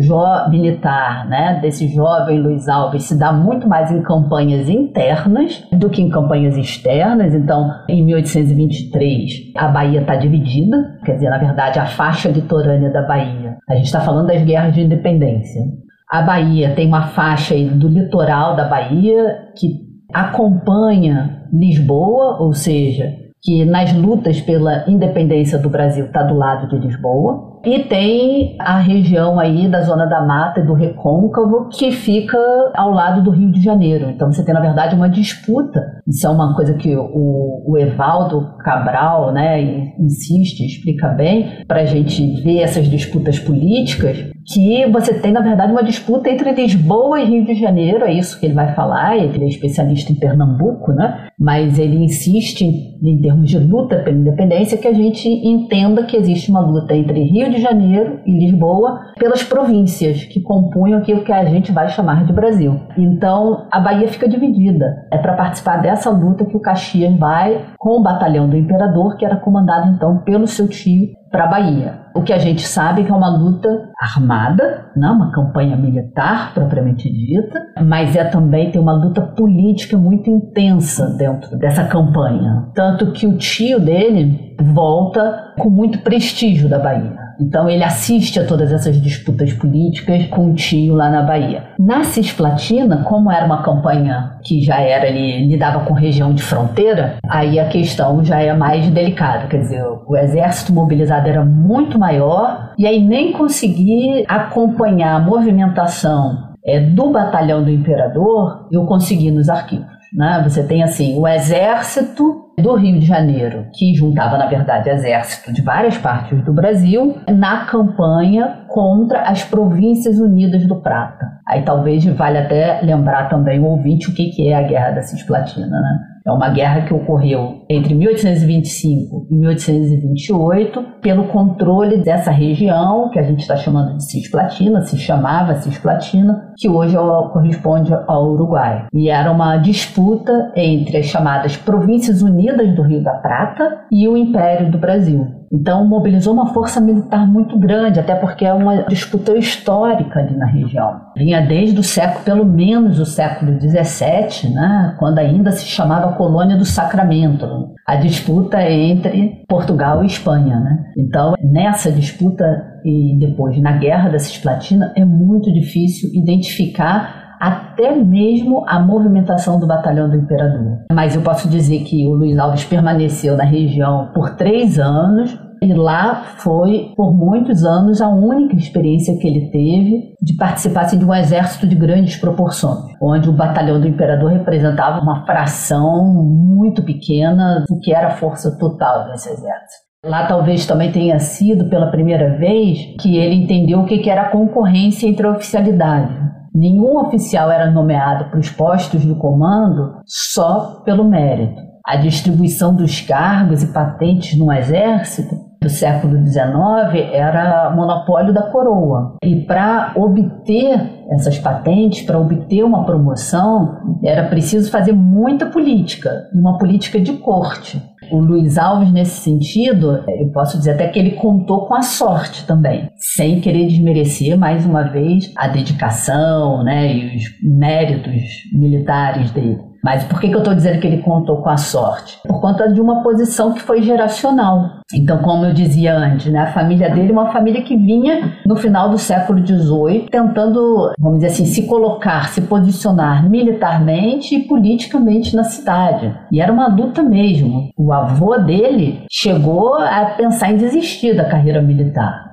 militar, né, desse jovem Luiz Alves, se dá muito mais em campanhas internas do que em campanhas externas. Então, em 1823, a Bahia está dividida, quer dizer, na verdade, a faixa litorânea da Bahia. A gente está falando das guerras de independência. A Bahia tem uma faixa do litoral da Bahia que acompanha Lisboa, ou seja, que nas lutas pela independência do Brasil está do lado de Lisboa. e tem a região aí da Zona da Mata e do Recôncavo, que fica ao lado do Rio de Janeiro. Então você tem, na verdade, uma disputa. Isso é uma coisa que o, o Evaldo Cabral né, insiste, explica bem, para a gente ver essas disputas políticas, que você tem, na verdade, uma disputa entre Lisboa e Rio de Janeiro, é isso que ele vai falar, ele é especialista em Pernambuco, né? mas ele insiste, em termos de luta pela independência, que a gente entenda que existe uma luta entre Rio de Janeiro e Lisboa pelas províncias que compunham aquilo que a gente vai chamar de Brasil. Então, a Bahia fica dividida. É para participar dessa luta que o Caxias vai com o batalhão do Imperador, que era comandado então pelo seu tio para a Bahia. O que a gente sabe é que é uma luta armada, não uma campanha militar propriamente dita, mas é também tem uma luta política muito intensa dentro dessa campanha, tanto que o tio dele volta com muito prestígio da Bahia. Então ele assiste a todas essas disputas políticas com o tio lá na Bahia. Na Cisplatina, como era uma campanha que já era ali, lidava com região de fronteira, aí a questão já é mais delicada. Quer dizer, o exército mobilizado era muito maior e aí nem conseguir acompanhar a movimentação é, do batalhão do imperador, eu consegui nos arquivos. Né? Você tem assim o exército do Rio de Janeiro, que juntava, na verdade, exército de várias partes do Brasil, na campanha contra as Províncias Unidas do Prata. Aí talvez valha até lembrar também o ouvinte o que é a Guerra da Cisplatina, né? É uma guerra que ocorreu entre 1825 e 1828 pelo controle dessa região que a gente está chamando de Cisplatina, se chamava Cisplatina, que hoje é corresponde ao Uruguai. E era uma disputa entre as chamadas Províncias Unidas do Rio da Prata e o Império do Brasil. Então, mobilizou uma força militar muito grande, até porque é uma disputa histórica ali na região. Vinha desde o século, pelo menos o século XVII, né, quando ainda se chamava Colônia do Sacramento. A disputa entre Portugal e Espanha. Né? Então, nessa disputa e depois na Guerra da Cisplatina, é muito difícil identificar até mesmo a movimentação do batalhão do imperador. Mas eu posso dizer que o Luiz Alves permaneceu na região por três anos. E lá foi, por muitos anos, a única experiência que ele teve de participar assim, de um exército de grandes proporções, onde o batalhão do imperador representava uma fração muito pequena do que era a força total desse exército. Lá talvez também tenha sido pela primeira vez que ele entendeu o que era a concorrência entre a oficialidade. Nenhum oficial era nomeado para os postos do comando só pelo mérito. A distribuição dos cargos e patentes no exército do século XIX era monopólio da coroa. E para obter essas patentes, para obter uma promoção, era preciso fazer muita política, uma política de corte. O Luiz Alves, nesse sentido, eu posso dizer até que ele contou com a sorte também, sem querer desmerecer, mais uma vez, a dedicação né, e os méritos militares dele. Mas por que, que eu estou dizendo que ele contou com a sorte? Por conta de uma posição que foi geracional. Então, como eu dizia antes, né, a família dele é uma família que vinha no final do século XVIII tentando, vamos dizer assim, se colocar, se posicionar militarmente e politicamente na cidade. E era uma luta mesmo. O avô dele chegou a pensar em desistir da carreira militar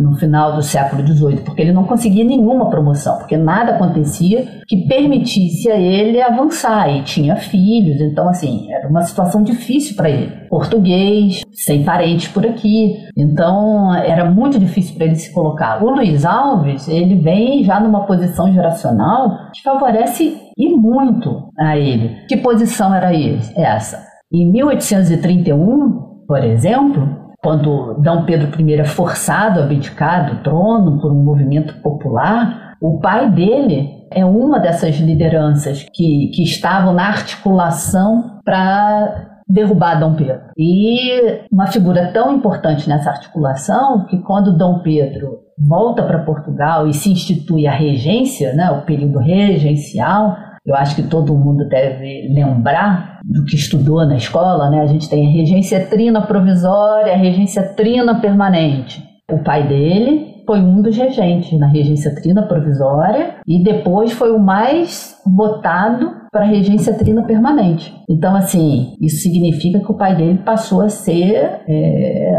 no final do século XVIII, porque ele não conseguia nenhuma promoção, porque nada acontecia que permitisse a ele avançar e tinha filhos, então assim era uma situação difícil para ele. Português, sem parentes por aqui, então era muito difícil para ele se colocar. O Luiz Alves ele vem já numa posição geracional que favorece e muito a ele. Que posição era essa? Em 1831, por exemplo, quando D. Pedro I é forçado a abdicar do trono por um movimento popular, o pai dele é uma dessas lideranças que, que estavam na articulação para derrubar Dom Pedro. E uma figura tão importante nessa articulação que quando Dom Pedro volta para Portugal e se institui a regência, né, o período regencial, eu acho que todo mundo deve lembrar do que estudou na escola, né? A gente tem a regência trina provisória, a regência trina permanente. O pai dele foi um dos regentes na regência trina provisória e depois foi o mais votado para regência trina permanente. Então, assim, isso significa que o pai dele passou a ser, é,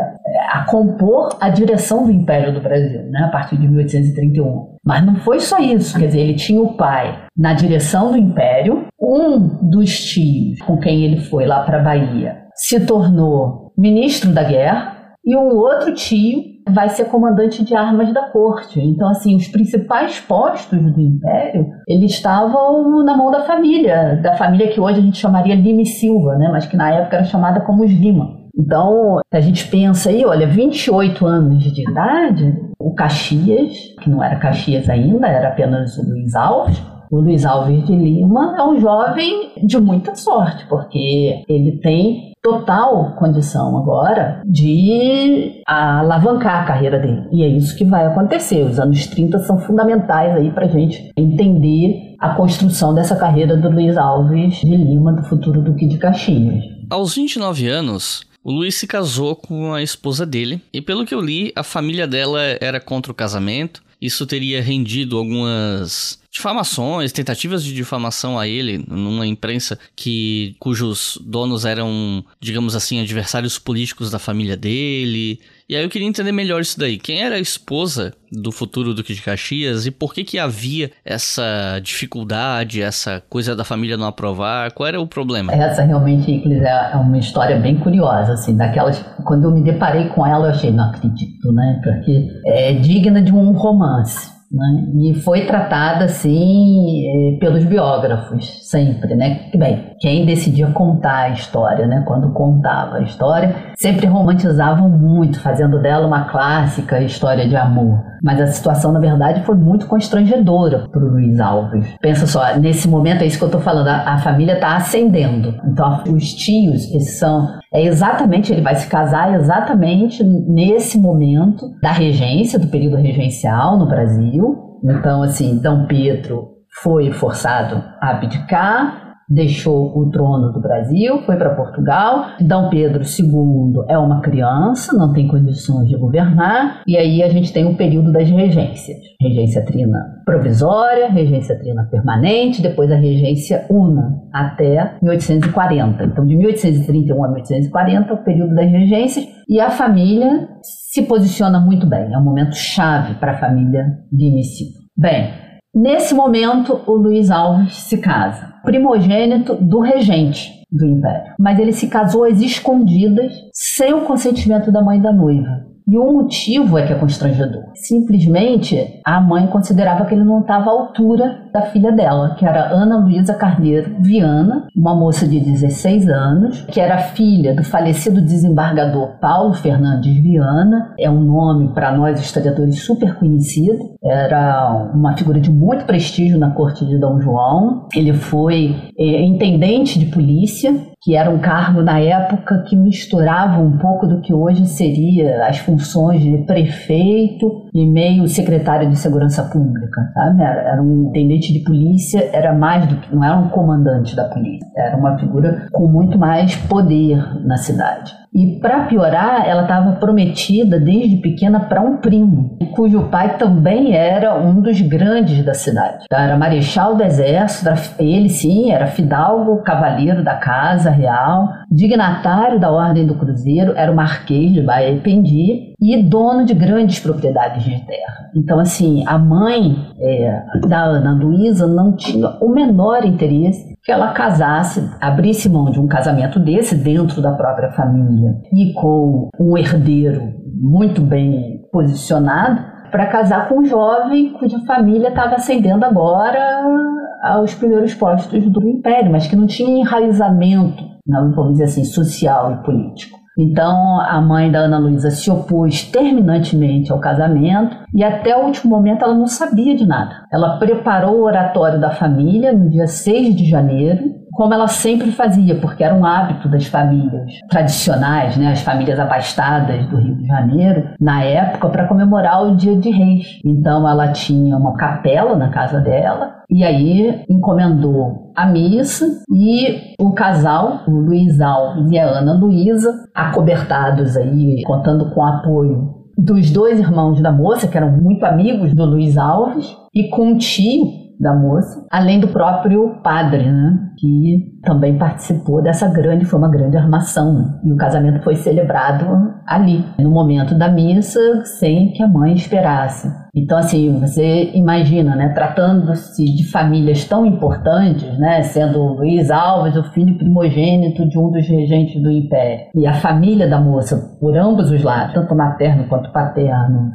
a compor a direção do Império do Brasil, né, a partir de 1831. Mas não foi só isso, quer dizer, ele tinha o pai na direção do Império, um dos tios com quem ele foi lá para a Bahia se tornou ministro da guerra, e um outro tio vai ser comandante de armas da corte. Então, assim, os principais postos do império, eles estavam na mão da família, da família que hoje a gente chamaria Lima e Silva, né? Mas que na época era chamada como os Lima. Então, a gente pensa aí, olha, 28 anos de idade, o Caxias, que não era Caxias ainda, era apenas o Luiz Alves, o Luiz Alves de Lima é um jovem de muita sorte, porque ele tem total condição agora de alavancar a carreira dele. E é isso que vai acontecer. Os anos 30 são fundamentais aí para gente entender a construção dessa carreira do Luiz Alves de Lima, do futuro Duque de Caxias. Aos 29 anos, o Luiz se casou com a esposa dele, e pelo que eu li, a família dela era contra o casamento. Isso teria rendido algumas difamações, tentativas de difamação a ele numa imprensa que cujos donos eram, digamos assim, adversários políticos da família dele. E aí eu queria entender melhor isso daí. Quem era a esposa do futuro Duque de Caxias e por que que havia essa dificuldade, essa coisa da família não aprovar? Qual era o problema? Essa realmente, inclusive, é uma história bem curiosa, assim, daquelas... Quando eu me deparei com ela, eu achei, não acredito, né? Porque é digna de um romance. Né? E foi tratada assim eh, pelos biógrafos, sempre, né? Bem, quem decidia contar a história, né? Quando contava a história, sempre romantizavam muito, fazendo dela uma clássica história de amor. Mas a situação, na verdade, foi muito constrangedora para o Luiz Alves. Pensa só, nesse momento é isso que eu estou falando, a, a família está ascendendo. Então, os tios, esses são é exatamente, ele vai se casar exatamente nesse momento da regência, do período regencial no Brasil. Então, assim, Dom Pedro foi forçado a abdicar, deixou o trono do Brasil, foi para Portugal. Dom Pedro II é uma criança, não tem condições de governar, e aí a gente tem o período das regências. Regência trina provisória, regência trina permanente, depois a regência una, até 1840. Então, de 1831 a 1840 é o período das regências, e a família se posiciona muito bem, é um momento chave para a família de Silva. Bem, nesse momento o Luiz Alves se casa primogênito do regente do império. Mas ele se casou às escondidas, sem o consentimento da mãe da noiva. E o motivo é que é constrangedor. Simplesmente a mãe considerava que ele não estava à altura da filha dela, que era Ana Luísa Carneiro Viana, uma moça de 16 anos, que era filha do falecido desembargador Paulo Fernandes Viana. É um nome para nós historiadores super conhecido. Era uma figura de muito prestígio na corte de Dom João. Ele foi é, intendente de polícia que era um cargo na época que misturava um pouco do que hoje seria as funções de prefeito e meio secretário de segurança pública, sabe? Era, um intendente de polícia, era mais do que, não era um comandante da polícia, era uma figura com muito mais poder na cidade. E para piorar, ela estava prometida desde pequena para um primo, cujo pai também era um dos grandes da cidade. Então, era marechal do exército, ele sim era fidalgo, cavaleiro da casa real, dignatário da ordem do cruzeiro, era o marquês de Baía e Pendi e dono de grandes propriedades de terra. Então, assim, a mãe é, da Ana Luísa não tinha o menor interesse que ela casasse, abrisse mão de um casamento desse dentro da própria família e com um herdeiro muito bem posicionado para casar com um jovem cuja família estava ascendendo agora aos primeiros postos do império, mas que não tinha enraizamento, vamos dizer assim, social e político. Então, a mãe da Ana Luísa se opôs terminantemente ao casamento e até o último momento ela não sabia de nada. Ela preparou o oratório da família no dia 6 de janeiro como ela sempre fazia, porque era um hábito das famílias tradicionais, né, as famílias abastadas do Rio de Janeiro, na época, para comemorar o Dia de Reis. Então ela tinha uma capela na casa dela e aí encomendou a missa e o casal, o Luiz Alves e a Ana Luísa, acobertados aí, contando com o apoio dos dois irmãos da moça, que eram muito amigos do Luiz Alves, e com um tio da moça, além do próprio padre, né? Que também participou dessa grande, foi uma grande armação. E o casamento foi celebrado ali, no momento da missa, sem que a mãe esperasse. Então, assim, você imagina, né? Tratando-se de famílias tão importantes, né? Sendo Luiz Alves o filho primogênito de um dos regentes do Império. E a família da moça, por ambos os lados, tanto materno quanto paterno,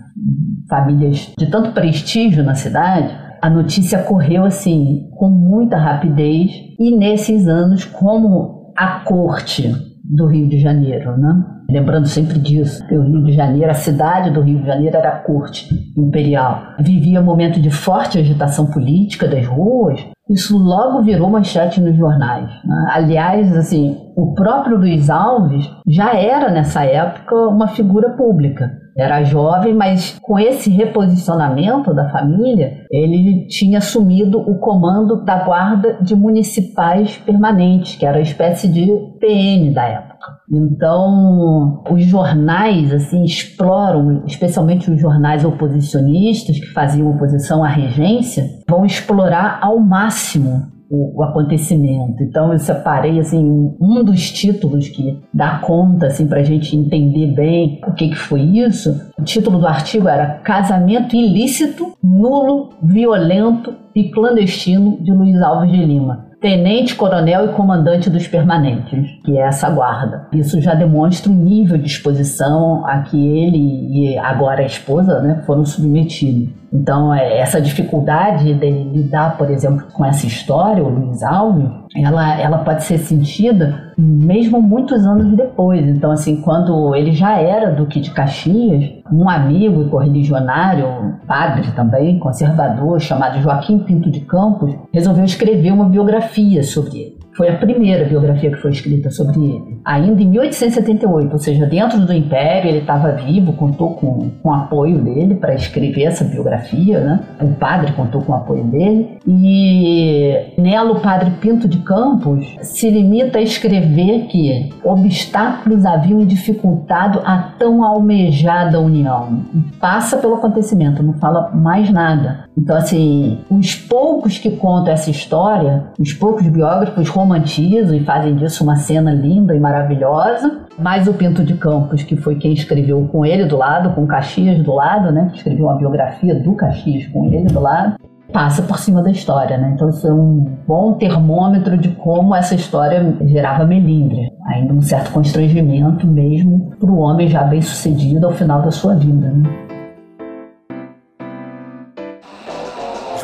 famílias de tanto prestígio na cidade, a notícia correu assim com muita rapidez e nesses anos como a corte do Rio de Janeiro, né? Lembrando sempre disso, que o Rio de Janeiro, a cidade do Rio de Janeiro era a corte imperial. Vivia um momento de forte agitação política das ruas. Isso logo virou manchete nos jornais. Né? Aliás, assim, o próprio Luiz Alves já era nessa época uma figura pública era jovem, mas com esse reposicionamento da família, ele tinha assumido o comando da guarda de municipais permanentes, que era uma espécie de PM da época. Então, os jornais assim exploram, especialmente os jornais oposicionistas que faziam oposição à regência, vão explorar ao máximo o, o, acontecimento. Então eu separei assim um dos títulos que dá conta assim para a gente entender bem o que, que foi isso. O título do artigo era Casamento ilícito, nulo, violento e clandestino de Luiz Alves de Lima tenente, coronel e comandante dos permanentes, que é essa guarda. Isso já demonstra o nível de exposição a que ele e agora a esposa né, foram submetidos. Então, é, essa dificuldade de lidar, por exemplo, com essa história, o Luiz Alves, ela, ela pode ser sentida mesmo muitos anos depois. Então, assim, quando ele já era Duque de Caxias, um amigo e correligionário, padre também, conservador, chamado Joaquim Pinto de Campos, resolveu escrever uma biografia sobre ele. Foi a primeira biografia que foi escrita sobre ele. Ainda em 1878, ou seja, dentro do Império, ele estava vivo, contou com, com o apoio dele para escrever essa biografia, né? O padre contou com o apoio dele. E nela, o padre Pinto de Campos se limita a escrever que obstáculos haviam dificultado a tão almejada união. E passa pelo acontecimento, não fala mais nada. Então, assim, os poucos que contam essa história, os poucos biógrafos romantizam e fazem disso uma cena linda e maravilhosa. Mais o Pinto de Campos, que foi quem escreveu com ele do lado, com Caxias do lado, né? Que escreveu uma biografia do Caxias com ele do lado passa por cima da história, né? Então isso é um bom termômetro de como essa história gerava melindre, ainda um certo constrangimento mesmo para o homem já bem sucedido ao final da sua vida. Né?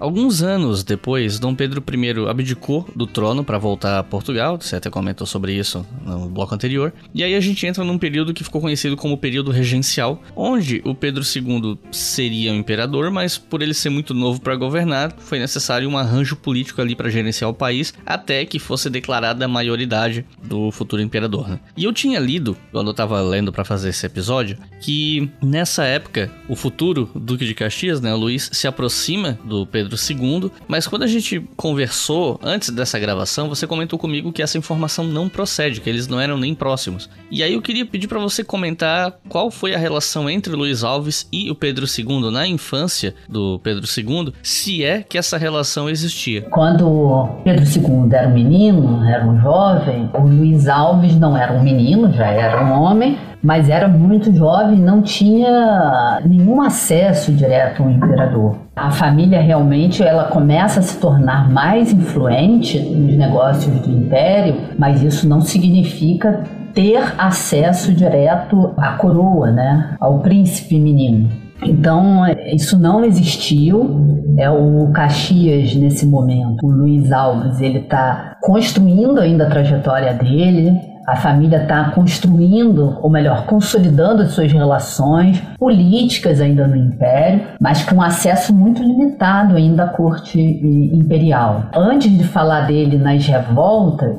Alguns anos depois, Dom Pedro I abdicou do trono para voltar a Portugal, você até comentou sobre isso no bloco anterior. E aí a gente entra num período que ficou conhecido como período regencial, onde o Pedro II seria o imperador, mas por ele ser muito novo para governar, foi necessário um arranjo político ali para gerenciar o país, até que fosse declarada a maioridade do futuro imperador. Né? E eu tinha lido, quando eu tava lendo para fazer esse episódio, que nessa época o futuro Duque de Caxias, né, Luiz, se aproxima do Pedro Pedro II, mas quando a gente conversou antes dessa gravação, você comentou comigo que essa informação não procede, que eles não eram nem próximos. E aí eu queria pedir para você comentar qual foi a relação entre Luiz Alves e o Pedro II na infância do Pedro II, se é que essa relação existia. Quando Pedro II era um menino, era um jovem, o Luiz Alves não era um menino, já era um homem, mas era muito jovem, não tinha nenhum acesso direto ao imperador. A família realmente ela começa a se tornar mais influente nos negócios do império, mas isso não significa ter acesso direto à coroa, né, ao príncipe menino. Então, isso não existiu. É o Caxias nesse momento. O Luiz Alves, ele está construindo ainda a trajetória dele, a família está construindo, ou melhor, consolidando as suas relações políticas ainda no Império, mas com acesso muito limitado ainda à corte imperial. Antes de falar dele nas revoltas,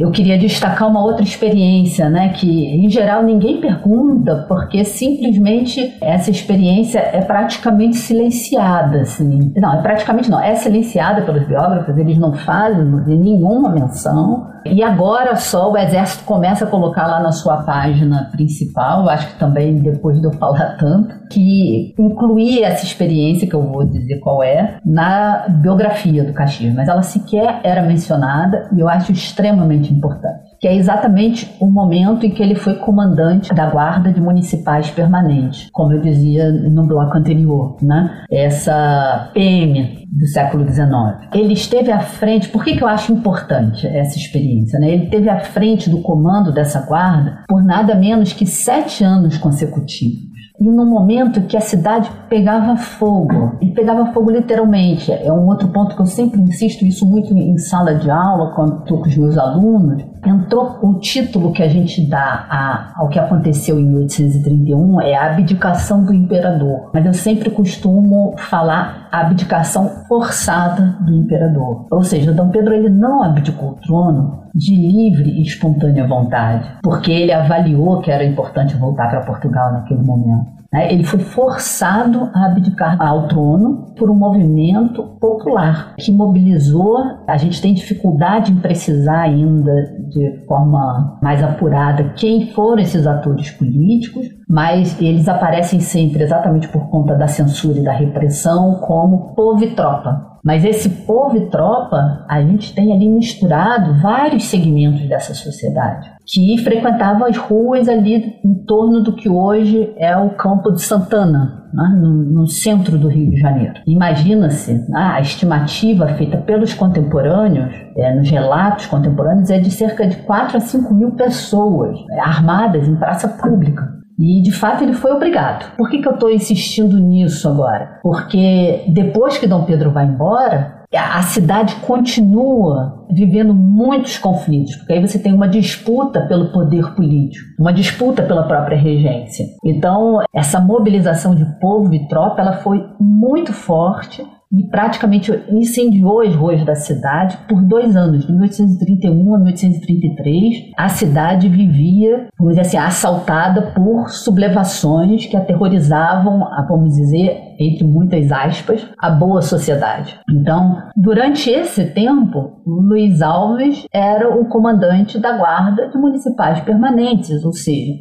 Eu queria destacar uma outra experiência, né, que em geral ninguém pergunta, porque simplesmente essa experiência é praticamente silenciada, assim. Não, é praticamente não, é silenciada pelos biógrafos, eles não fazem nenhuma menção. E agora só o Exército começa a colocar lá na sua página principal, acho que também depois de eu falar tanto, que incluir essa experiência, que eu vou dizer qual é, na biografia do Caxias, mas ela sequer era mencionada e eu acho extremamente importante que é exatamente o momento em que ele foi comandante da Guarda de Municipais Permanentes, como eu dizia no bloco anterior, né? Essa PM do século XIX. Ele esteve à frente, por que, que eu acho importante essa experiência? Né? Ele esteve à frente do comando dessa guarda por nada menos que sete anos consecutivos e no momento que a cidade pegava fogo, e pegava fogo literalmente. É um outro ponto que eu sempre insisto isso muito em sala de aula, quando estou com os meus alunos. Entrou o título que a gente dá a, ao que aconteceu em 1831 é a abdicação do imperador. Mas eu sempre costumo falar a abdicação forçada do imperador. Ou seja, Dom Pedro ele não abdicou o trono de livre e espontânea vontade, porque ele avaliou que era importante voltar para Portugal naquele momento. Né? Ele foi forçado a abdicar ao trono por um movimento popular que mobilizou. A gente tem dificuldade em precisar ainda de forma mais apurada quem foram esses atores políticos, mas eles aparecem sempre exatamente por conta da censura e da repressão como povo e tropa. Mas esse povo e tropa, a gente tem ali misturado vários segmentos dessa sociedade que frequentavam as ruas ali em torno do que hoje é o Campo de Santana, né, no, no, centro do Rio de Janeiro. Imagina-se, né, a estimativa feita pelos contemporâneos, é, nos relatos contemporâneos, é de cerca de 4 a 5 mil pessoas é, armadas em praça pública. E de fato ele foi obrigado. Por que, que eu estou insistindo nisso agora? Porque depois que Dom Pedro vai embora, a cidade continua vivendo muitos conflitos, porque aí você tem uma disputa pelo poder político, uma disputa pela própria regência. Então, essa mobilização de povo e tropa, ela foi muito forte e praticamente incendiou as ruas da cidade por dois anos, de 1831 a 1833. A cidade vivia, vamos dizer assim, assaltada por sublevações que aterrorizavam, vamos dizer, entre muitas aspas, a boa sociedade. Então, durante esse tempo, Luiz Alves era o comandante da guarda de municipais permanentes, ou seja,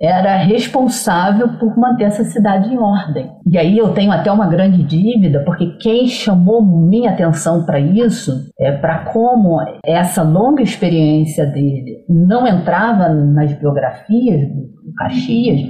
era responsável por manter essa cidade em ordem. E aí eu tenho até uma grande dívida, porque quem chamou minha atenção para isso é para como essa longa experiência dele não entrava nas biografias do Caxias,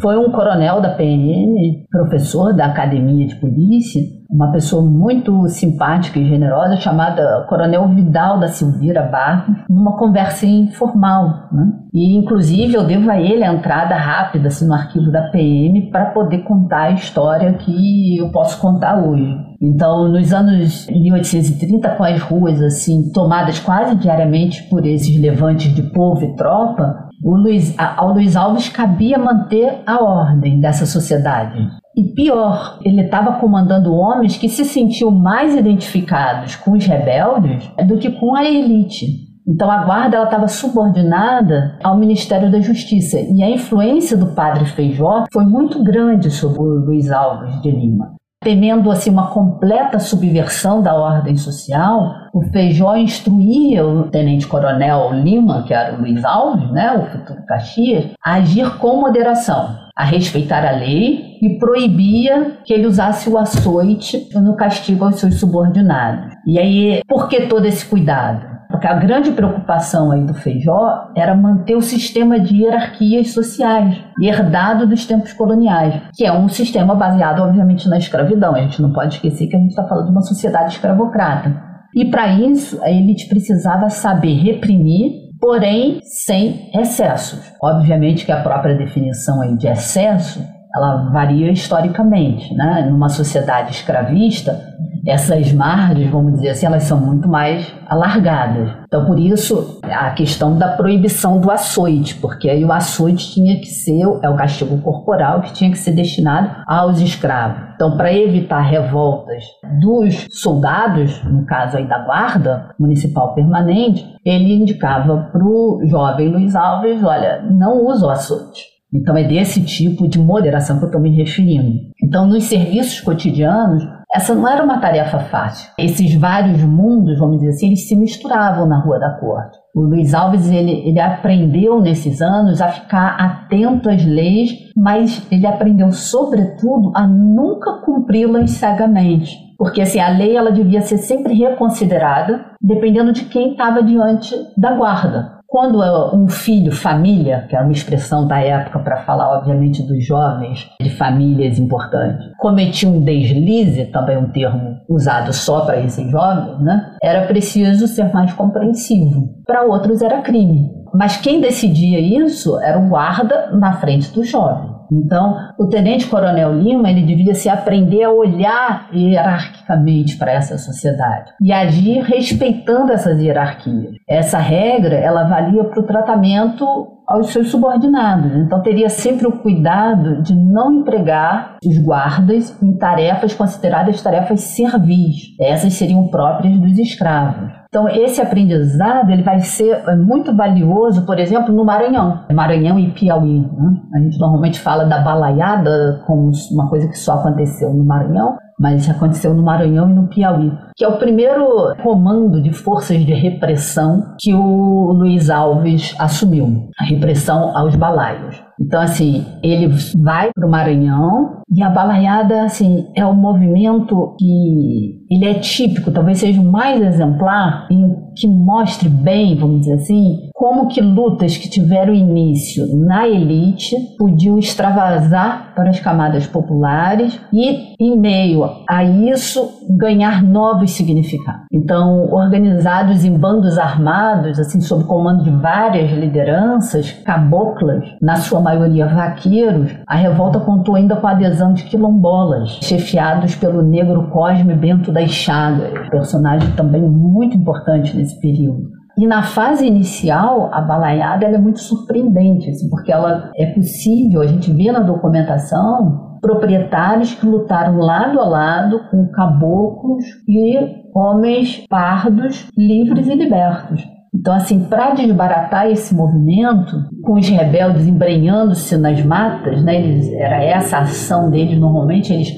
foi um coronel da PNM, professor da Academia de Polícia, uma pessoa muito simpática e generosa, chamada Coronel Vidal da Silveira Barros, numa conversa informal. Né? E, inclusive, eu devo a ele a entrada rápida assim, no arquivo da PM para poder contar a história que eu posso contar hoje. Então, nos anos 1830, com as ruas assim tomadas quase diariamente por esses levantes de povo e tropa, Luiz, ao Luiz Alves cabia manter a ordem dessa sociedade. E pior, ele estava comandando homens que se sentiam mais identificados com os rebeldes do que com a elite. Então a guarda estava subordinada ao Ministério da Justiça e a influência do padre Feijó foi muito grande sobre o Luiz Alves de Lima. Temendo assim uma completa subversão da ordem social, o Feijó instruía o tenente-coronel Lima, que era o Luiz Alves, né, o futuro Caxias, a agir com moderação, a respeitar a lei e proibia que ele usasse o açoite no castigo aos seus subordinados. E aí, por que todo esse cuidado? Porque a grande preocupação aí do Feijó era manter o sistema de hierarquias sociais, herdado dos tempos coloniais, que é um sistema baseado, obviamente, na escravidão. A gente não pode esquecer que a gente está falando de uma sociedade escravocrata. E para isso, a elite precisava saber reprimir, porém sem excessos. Obviamente que a própria definição aí de excesso ela varia historicamente, né? Numa sociedade escravista, essas margens, vamos dizer assim, elas são muito mais alargadas. Então, por isso, a questão da proibição do açoite, porque aí o açoite tinha que ser, é o castigo corporal que tinha que ser destinado aos escravos. Então, para evitar revoltas dos soldados, no caso aí da guarda municipal permanente, ele indicava para o jovem Luiz Alves, olha, não usa o açoite. Então é desse tipo de moderação que eu estou me referindo. Então, nos serviços cotidianos, essa não era uma tarefa fácil. Esses vários mundos, vamos dizer assim, eles se misturavam na Rua da Corte. O Luiz Alves ele, ele aprendeu nesses anos a ficar atento às leis, mas ele aprendeu sobretudo a nunca cumpri-las cegamente. Porque assim, a lei ela devia ser sempre reconsiderada, dependendo de quem estava diante da guarda. Quando um filho, família, que era uma expressão da época para falar, obviamente, dos jovens de famílias importantes, cometia um deslize, também um termo usado só para esses jovens, né? era preciso ser mais compreensivo. Para outros era crime. Mas quem decidia isso era o guarda na frente do jovem. Então, o Tenente Coronel Lima, ele devia se aprender a olhar hierarquicamente para essa sociedade e agir respeitando essas hierarquias. Essa regra, ela valia para o tratamento aos seus subordinados. Então, teria sempre o cuidado de não empregar os guardas em tarefas consideradas tarefas servis. Essas seriam próprias dos escravos. Então, esse aprendizado ele vai ser é, muito valioso, por exemplo, no Maranhão. Maranhão e Piauí. Né? A gente normalmente fala da balaiada como uma coisa que só aconteceu no Maranhão, mas isso aconteceu no Maranhão e no Piauí, que é o primeiro comando de forças de repressão que o Luiz Alves assumiu, a repressão aos balaios. Então, assim, ele vai para o Maranhão e a balaiada, assim, é um movimento que ele é típico, talvez seja o mais exemplar, em que mostre bem, vamos dizer assim, como que lutas que tiveram início na elite podiam extravasar para as camadas populares e, em meio a isso, ganhar novos significados. Então, organizados em bandos armados, assim, sob comando de várias lideranças, caboclas, na sua maioria vaqueiros, a revolta contou ainda com a adesão de quilombolas, chefiados pelo negro Cosme Bento das Chagas, personagem também muito importante nesse período. E na fase inicial, a balaiada é muito surpreendente, assim, porque ela é possível, a gente vê na documentação proprietários que lutaram lado a lado com caboclos e homens pardos, livres e libertos. Então, assim, para desbaratar esse movimento, com os rebeldes embrenhando-se nas matas, né, eles, era essa a ação deles normalmente, eles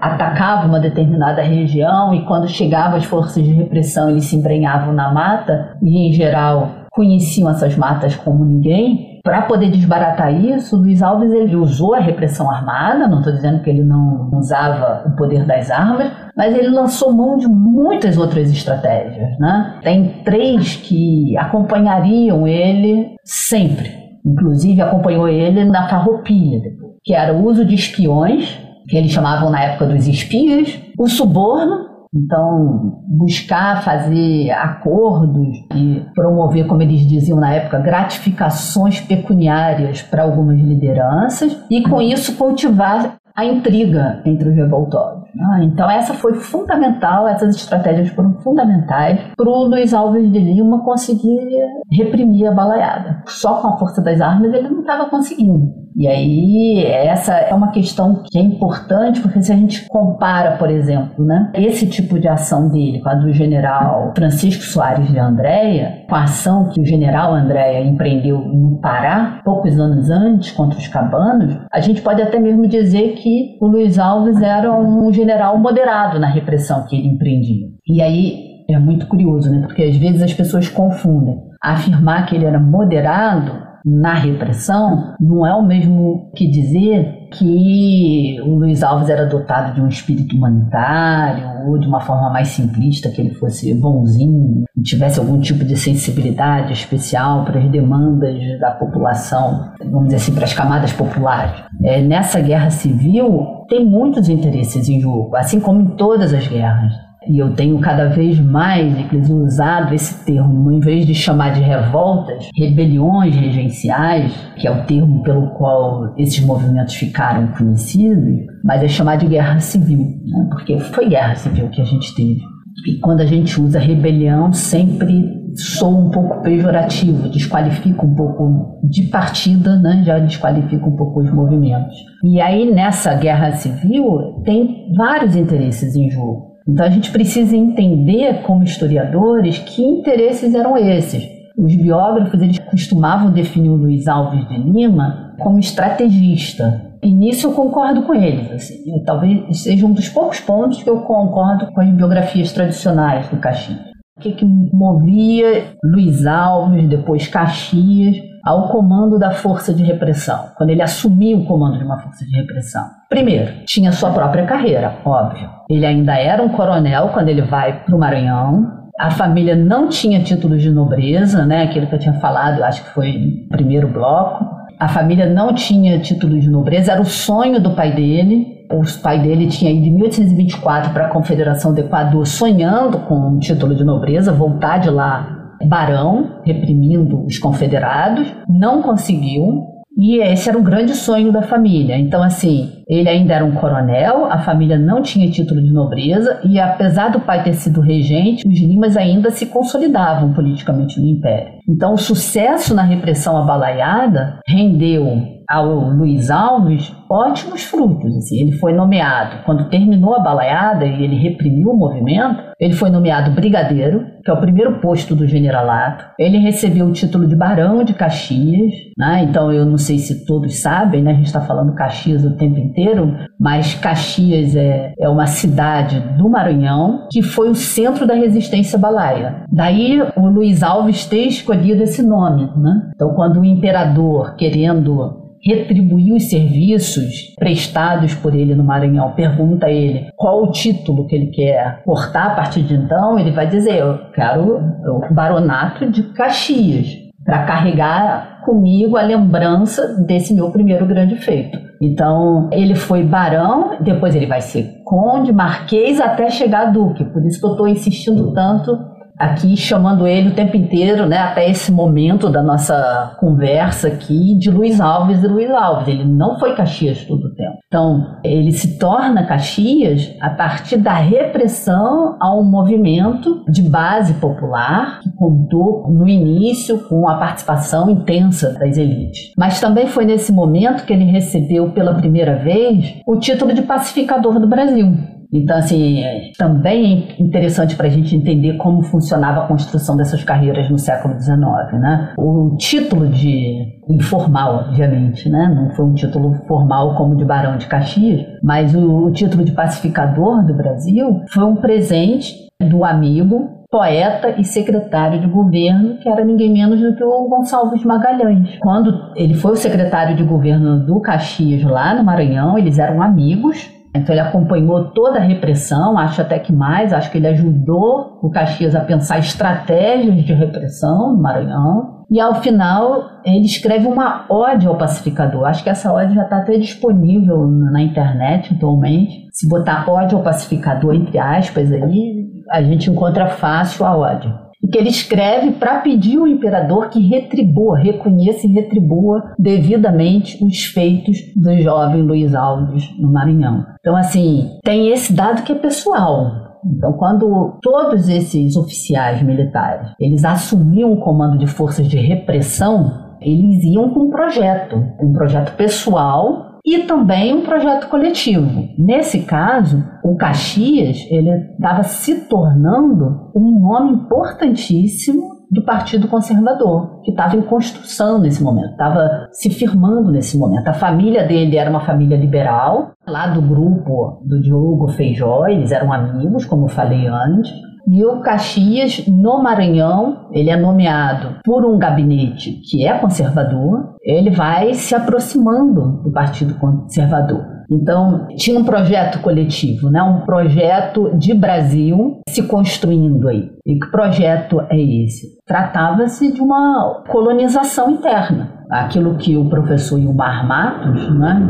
atacavam uma determinada região e quando chegavam as forças de repressão eles se embrenhavam na mata e, em geral, conheciam essas matas como ninguém. Para poder desbaratar isso, Luiz Alves ele usou a repressão armada, não estou dizendo que ele não usava o poder das armas, mas ele lançou mão de muitas outras estratégias. Né? Tem três que acompanhariam ele sempre, inclusive acompanhou ele na farroupilha, que era o uso de espiões, que eles chamavam na época dos espias, o suborno, então, buscar fazer acordos e promover, como eles diziam na época, gratificações pecuniárias para algumas lideranças e, com isso, cultivar a intriga entre os revoltosos. Né? Então, essa foi fundamental, essas estratégias foram fundamentais para o Luiz Alves de Lima conseguir reprimir a balaiada. Só com a força das armas ele não estava conseguindo. E aí, essa é uma questão que é importante, porque se a gente compara, por exemplo, né, esse tipo de ação dele com a do general Francisco Soares de Andréia, com a ação que o general Andréia empreendeu no Pará, poucos anos antes, contra os cabanos, a gente pode até mesmo dizer que o Luiz Alves era um general moderado na repressão que ele empreendia. E aí, é muito curioso, né, porque às vezes as pessoas confundem. Afirmar que ele era moderado na repressão não é o mesmo que dizer que o Luiz Alves era dotado de um espírito humanitário ou de uma forma mais simplista, que ele fosse bonzinho e tivesse algum tipo de sensibilidade especial para as demandas da população, vamos dizer assim, para as camadas populares. É, nessa guerra civil, tem muitos interesses em jogo, assim como em todas as guerras. E eu tenho cada vez mais, inclusive, usado esse termo, em vez de chamar de revoltas, rebeliões regenciais, que é o termo pelo qual esses movimentos ficaram conhecidos, mas é chamar de guerra civil, né? porque foi guerra civil que a gente teve. E quando a gente usa rebelião, sempre sou um pouco pejorativo, desqualifica um pouco de partida, né? já desqualifica um pouco os movimentos. E aí nessa guerra civil tem vários interesses em jogo. Então a gente precisa entender como historiadores que interesses eram esses. Os biógrafos eles costumavam definir o Luiz Alves de Lima como estrategista. E nisso eu concordo com eles. Assim, talvez seja um dos poucos pontos que eu concordo com as biografias tradicionais do Caxias que, que movia Luiz Alves, depois Caxias, ao comando da força de repressão, quando ele assumiu o comando de uma força de repressão. Primeiro, tinha sua própria carreira, óbvio. Ele ainda era um coronel quando ele vai para o Maranhão. A família não tinha títulos de nobreza, né? Aquilo que eu tinha falado, acho que foi no primeiro bloco. A família não tinha título de nobreza, era o sonho do pai dele o pai dele tinha ido em 1824 para a Confederação do Equador, sonhando com um título de nobreza, voltar de lá barão, reprimindo os confederados, não conseguiu. E esse era o grande sonho da família. Então, assim, ele ainda era um coronel, a família não tinha título de nobreza, e apesar do pai ter sido regente, os Limas ainda se consolidavam politicamente no império. Então, o sucesso na repressão abalaiada rendeu ao Luiz Alves ótimos frutos. Assim. Ele foi nomeado, quando terminou a balaiada e ele reprimiu o movimento, ele foi nomeado brigadeiro, que é o primeiro posto do generalato. Ele recebeu o título de barão de Caxias, né? então eu não sei se todos sabem, né? a gente está falando Caxias o tempo inteiro, mas Caxias é, é uma cidade do Maranhão que foi o centro da resistência balaia. Daí o Luiz Alves ter escolhido esse nome. Né? Então, quando o imperador, querendo retribuir os serviços prestados por ele no Maranhão, pergunta a ele qual o título que ele quer cortar a partir de então, ele vai dizer: Eu quero o baronato de Caxias, para carregar comigo a lembrança desse meu primeiro grande feito. Então, ele foi barão, depois ele vai ser conde, marquês, até chegar a duque. Por isso que eu estou insistindo tanto aqui chamando ele o tempo inteiro, né, até esse momento da nossa conversa aqui, de Luiz Alves e Luiz Alves. Ele não foi Caxias todo o tempo. Então, ele se torna Caxias a partir da repressão a um movimento de base popular que contou no início com a participação intensa das elites. Mas também foi nesse momento que ele recebeu pela primeira vez o título de pacificador do Brasil. Então, assim, é, também é interessante para a gente entender como funcionava a construção dessas carreiras no século XIX, né? O título de informal, obviamente, né? Não foi um título formal como de Barão de Caxias, mas o, o título de pacificador do Brasil foi um presente do amigo poeta e secretário de governo, que era ninguém menos do que o Gonçalves Magalhães. Quando ele foi o secretário de governo do Caxias lá no Maranhão, eles eram amigos, então ele acompanhou toda a repressão, acho até que mais, acho que ele ajudou o Caxias a pensar estratégias de repressão no Maranhão. E ao final ele escreve uma ode ao pacificador. Acho que essa ode já está até disponível na internet atualmente. Se botar ode ao pacificador entre aspas aí, a gente encontra fácil a ode que ele escreve para pedir ao imperador que retribua, reconheça e retribua devidamente os feitos do jovem Luiz Alves no Maranhão. Então, assim, tem esse dado que é pessoal. Então, quando todos esses oficiais militares eles assumiam o comando de forças de repressão, eles iam com um projeto, um projeto pessoal e também um projeto coletivo. Nesse caso, o Caxias ele estava se tornando um nome importantíssimo do Partido Conservador, que estava em construção nesse momento, estava se firmando nesse momento. A família dele era uma família liberal, lá do grupo do Diogo Feijó, eles eram amigos, como eu falei antes. E o Caxias, no Maranhão, ele é nomeado por um gabinete que é conservador, ele vai se aproximando do Partido Conservador. Então, tinha um projeto coletivo, né? um projeto de Brasil se construindo aí. E que projeto é esse? Tratava-se de uma colonização interna. Aquilo que o professor Ilmar Matos, né?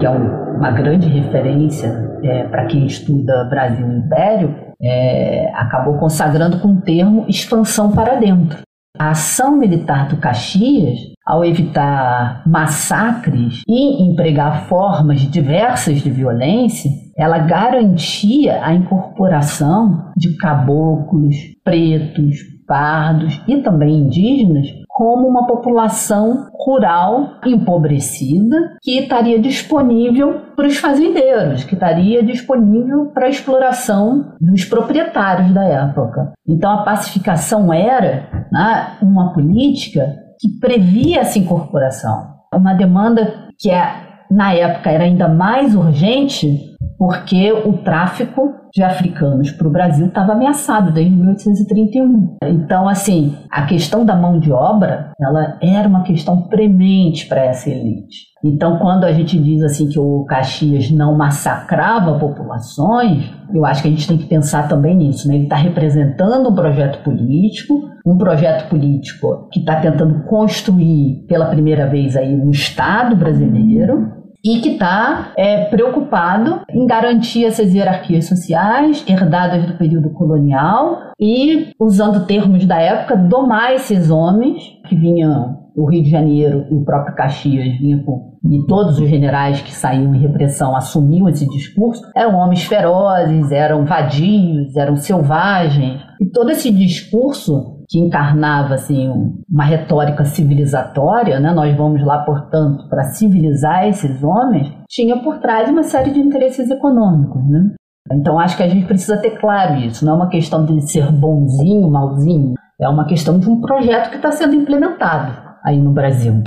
que é um, uma grande referência é, para quem estuda Brasil e Império, é, acabou consagrando com o termo expansão para dentro. A ação militar do Caxias, ao evitar massacres e empregar formas diversas de violência, ela garantia a incorporação de caboclos, pretos, pardos e também indígenas como uma população rural empobrecida que estaria disponível para os fazendeiros, que estaria disponível para a exploração dos proprietários da época. Então a pacificação era né, uma política que previa essa incorporação, uma demanda que é, na época era ainda mais urgente porque o tráfico de africanos para o Brasil estava ameaçado desde 1831. Então, assim, a questão da mão de obra, ela era uma questão premente para essa elite. Então, quando a gente diz assim que o Caxias não massacrava populações, eu acho que a gente tem que pensar também nisso. Né? Ele está representando um projeto político, um projeto político que está tentando construir pela primeira vez aí um Estado brasileiro, e que está é, preocupado em garantir essas hierarquias sociais herdadas do período colonial e, usando termos da época, domar esses homens que vinham o Rio de Janeiro e o próprio Caxias vinha com e todos os generais que saíam em repressão assumiam esse discurso, eram homens ferozes, eram vadios, eram selvagens. E todo esse discurso que encarnava assim uma retórica civilizatória, né? Nós vamos lá, portanto, para civilizar esses homens, tinha por trás uma série de interesses econômicos, né? Então acho que a gente precisa ter claro isso. Não é uma questão de ser bonzinho, malzinho. É uma questão de um projeto que está sendo implementado aí no Brasil.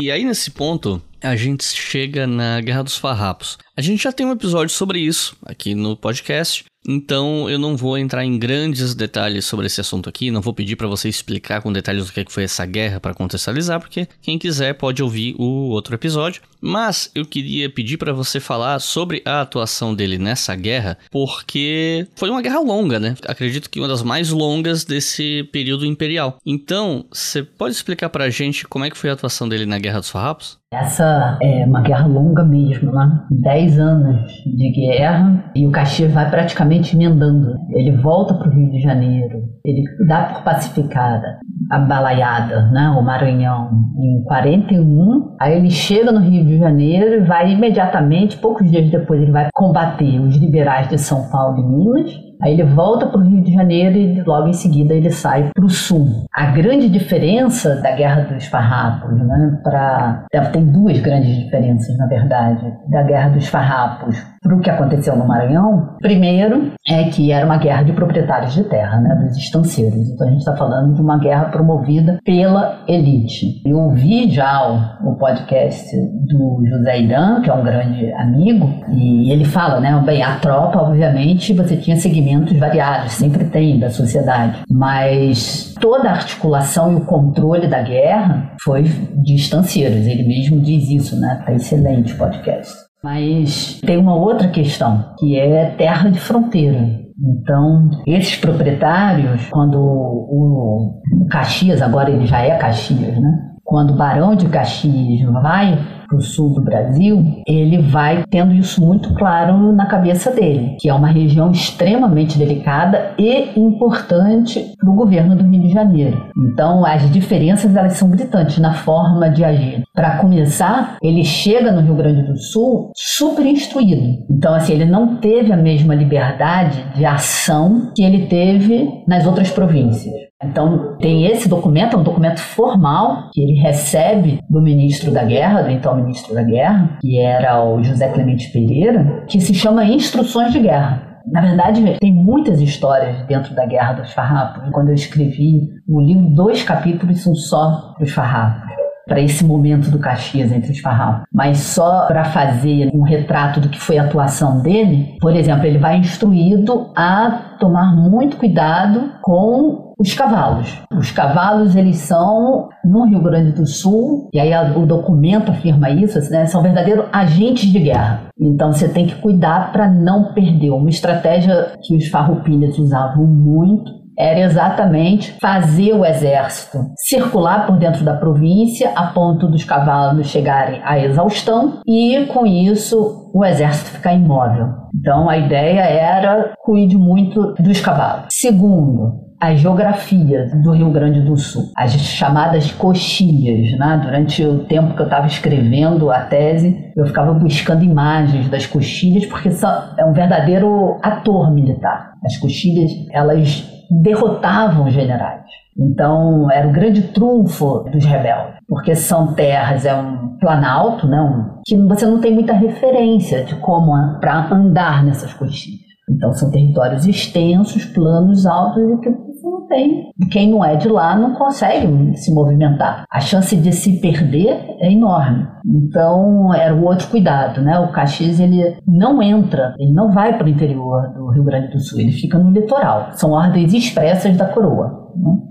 E aí nesse ponto, a gente chega na Guerra dos Farrapos. A gente já tem um episódio sobre isso aqui no podcast, então eu não vou entrar em grandes detalhes sobre esse assunto aqui, não vou pedir para você explicar com detalhes o que foi essa guerra para contextualizar, porque quem quiser pode ouvir o outro episódio. Mas eu queria pedir para você falar sobre a atuação dele nessa guerra, porque foi uma guerra longa, né? Acredito que uma das mais longas desse período imperial. Então, você pode explicar para a gente como é que foi a atuação dele na Guerra dos Farrapos? Essa é uma guerra longa mesmo, né? Dez anos de guerra e o Caxias vai praticamente emendando. Ele volta para o Rio de Janeiro, ele dá por pacificada a balaiada, né? O Maranhão, em 41. Aí ele chega no Rio de Janeiro e vai imediatamente, poucos dias depois, ele vai combater os liberais de São Paulo e Minas Aí ele volta para o Rio de Janeiro e logo em seguida ele sai para o sul. A grande diferença da Guerra dos Farrapos, né, para tem duas grandes diferenças na verdade da Guerra dos Farrapos para o que aconteceu no Maranhão. Primeiro é que era uma guerra de proprietários de terra, né, dos estanceiros. Então a gente está falando de uma guerra promovida pela elite. Eu ouvi já o, o podcast do José Irã, que é um grande amigo, e ele fala, né, bem, a tropa, obviamente, você tinha segmento segmentos variados, sempre tem da sociedade, mas toda a articulação e o controle da guerra foi de estancieiros. Ele mesmo diz isso, né? Tá excelente o podcast. Mas tem uma outra questão, que é terra de fronteira. Então, esses proprietários, quando o, Caxias, agora ele já é Caxias, né? Quando o Barão de Caxias vai para o sul do Brasil, ele vai tendo isso muito claro na cabeça dele, que é uma região extremamente delicada e importante para o governo do Rio de Janeiro. Então, as diferenças elas são gritantes na forma de agir. Para começar, ele chega no Rio Grande do Sul super instruído. Então, assim, ele não teve a mesma liberdade de ação que ele teve nas outras províncias. Então, tem esse documento, é um documento formal que ele recebe do ministro da Guerra, do então ministro da Guerra, que era o José Clemente Pereira, que se chama Instruções de Guerra. Na verdade, tem muitas histórias dentro da Guerra dos Farrapos. Quando eu escrevi o livro, dois capítulos são só dos farrapos para esse momento do Caxias entre os farrapos. Mas só para fazer um retrato do que foi a atuação dele, por exemplo, ele vai instruído a tomar muito cuidado com os cavalos. Os cavalos, eles são, no Rio Grande do Sul, e aí o documento afirma isso, né, são verdadeiros agentes de guerra. Então você tem que cuidar para não perder. Uma estratégia que os farroupilhas usavam muito era exatamente fazer o exército circular por dentro da província a ponto dos cavalos chegarem à exaustão e, com isso, o exército ficar imóvel. Então, a ideia era cuide muito dos cavalos. Segundo, a geografia do Rio Grande do Sul, as chamadas coxilhas. Né? Durante o tempo que eu estava escrevendo a tese, eu ficava buscando imagens das coxilhas, porque é um verdadeiro ator militar. As coxilhas, elas derrotavam generais. Então, era o grande trunfo dos rebeldes, porque são terras, é um planalto, né, um, que você não tem muita referência de como para andar nessas coxilhas. Então, são territórios extensos, planos altos e que não tem. Quem não é de lá não consegue se movimentar. A chance de se perder é enorme. Então, era o outro cuidado, né? O Caxias, ele não entra, ele não vai para o interior do Rio Grande do Sul, ele fica no litoral. São ordens expressas da coroa.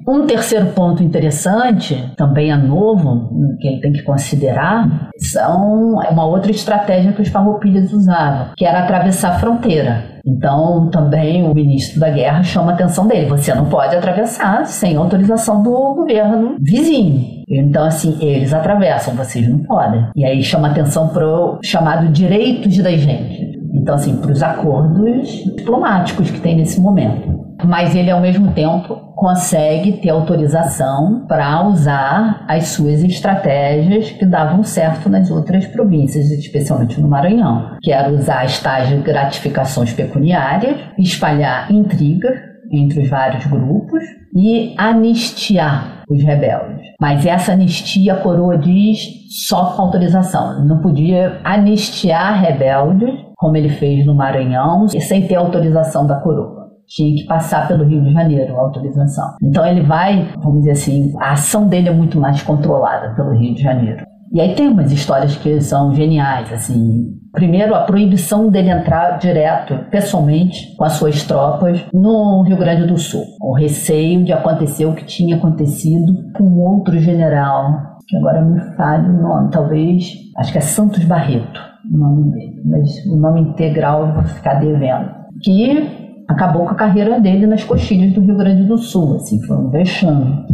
Um terceiro ponto interessante, também é novo, que ele tem que considerar, são é uma outra estratégia que os farroupilhas usavam, que era atravessar a fronteira. Então, também o ministro da Guerra chama a atenção dele: você não pode atravessar sem autorização do governo vizinho. Então, assim, eles atravessam, vocês não podem. E aí chama atenção para o chamado direitos da gente. Então, assim, para os acordos diplomáticos que tem nesse momento mas ele ao mesmo tempo consegue ter autorização para usar as suas estratégias que davam certo nas outras províncias, especialmente no Maranhão, que era usar as tais gratificações pecuniárias, espalhar intriga entre os vários grupos e anistiar os rebeldes. Mas essa anistia, a coroa diz, só com autorização. Não podia anistiar rebeldes, como ele fez no Maranhão, sem ter autorização da coroa tinha que passar pelo Rio de Janeiro a autorização. Então ele vai, vamos dizer assim, a ação dele é muito mais controlada pelo Rio de Janeiro. E aí tem umas histórias que são geniais, assim. Primeiro, a proibição dele entrar direto, pessoalmente, com as suas tropas no Rio Grande do Sul. O receio de acontecer o que tinha acontecido com outro general, que agora me fale o nome, talvez, acho que é Santos Barreto, o nome dele, mas o nome integral eu vou ficar devendo. Que acabou com a carreira dele nas coxilhas do Rio Grande do Sul, assim, foi um vexame.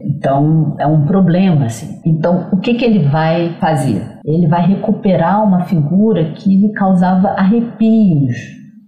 Então, é um problema, assim. Então, o que, que ele vai fazer? Ele vai recuperar uma figura que lhe causava arrepios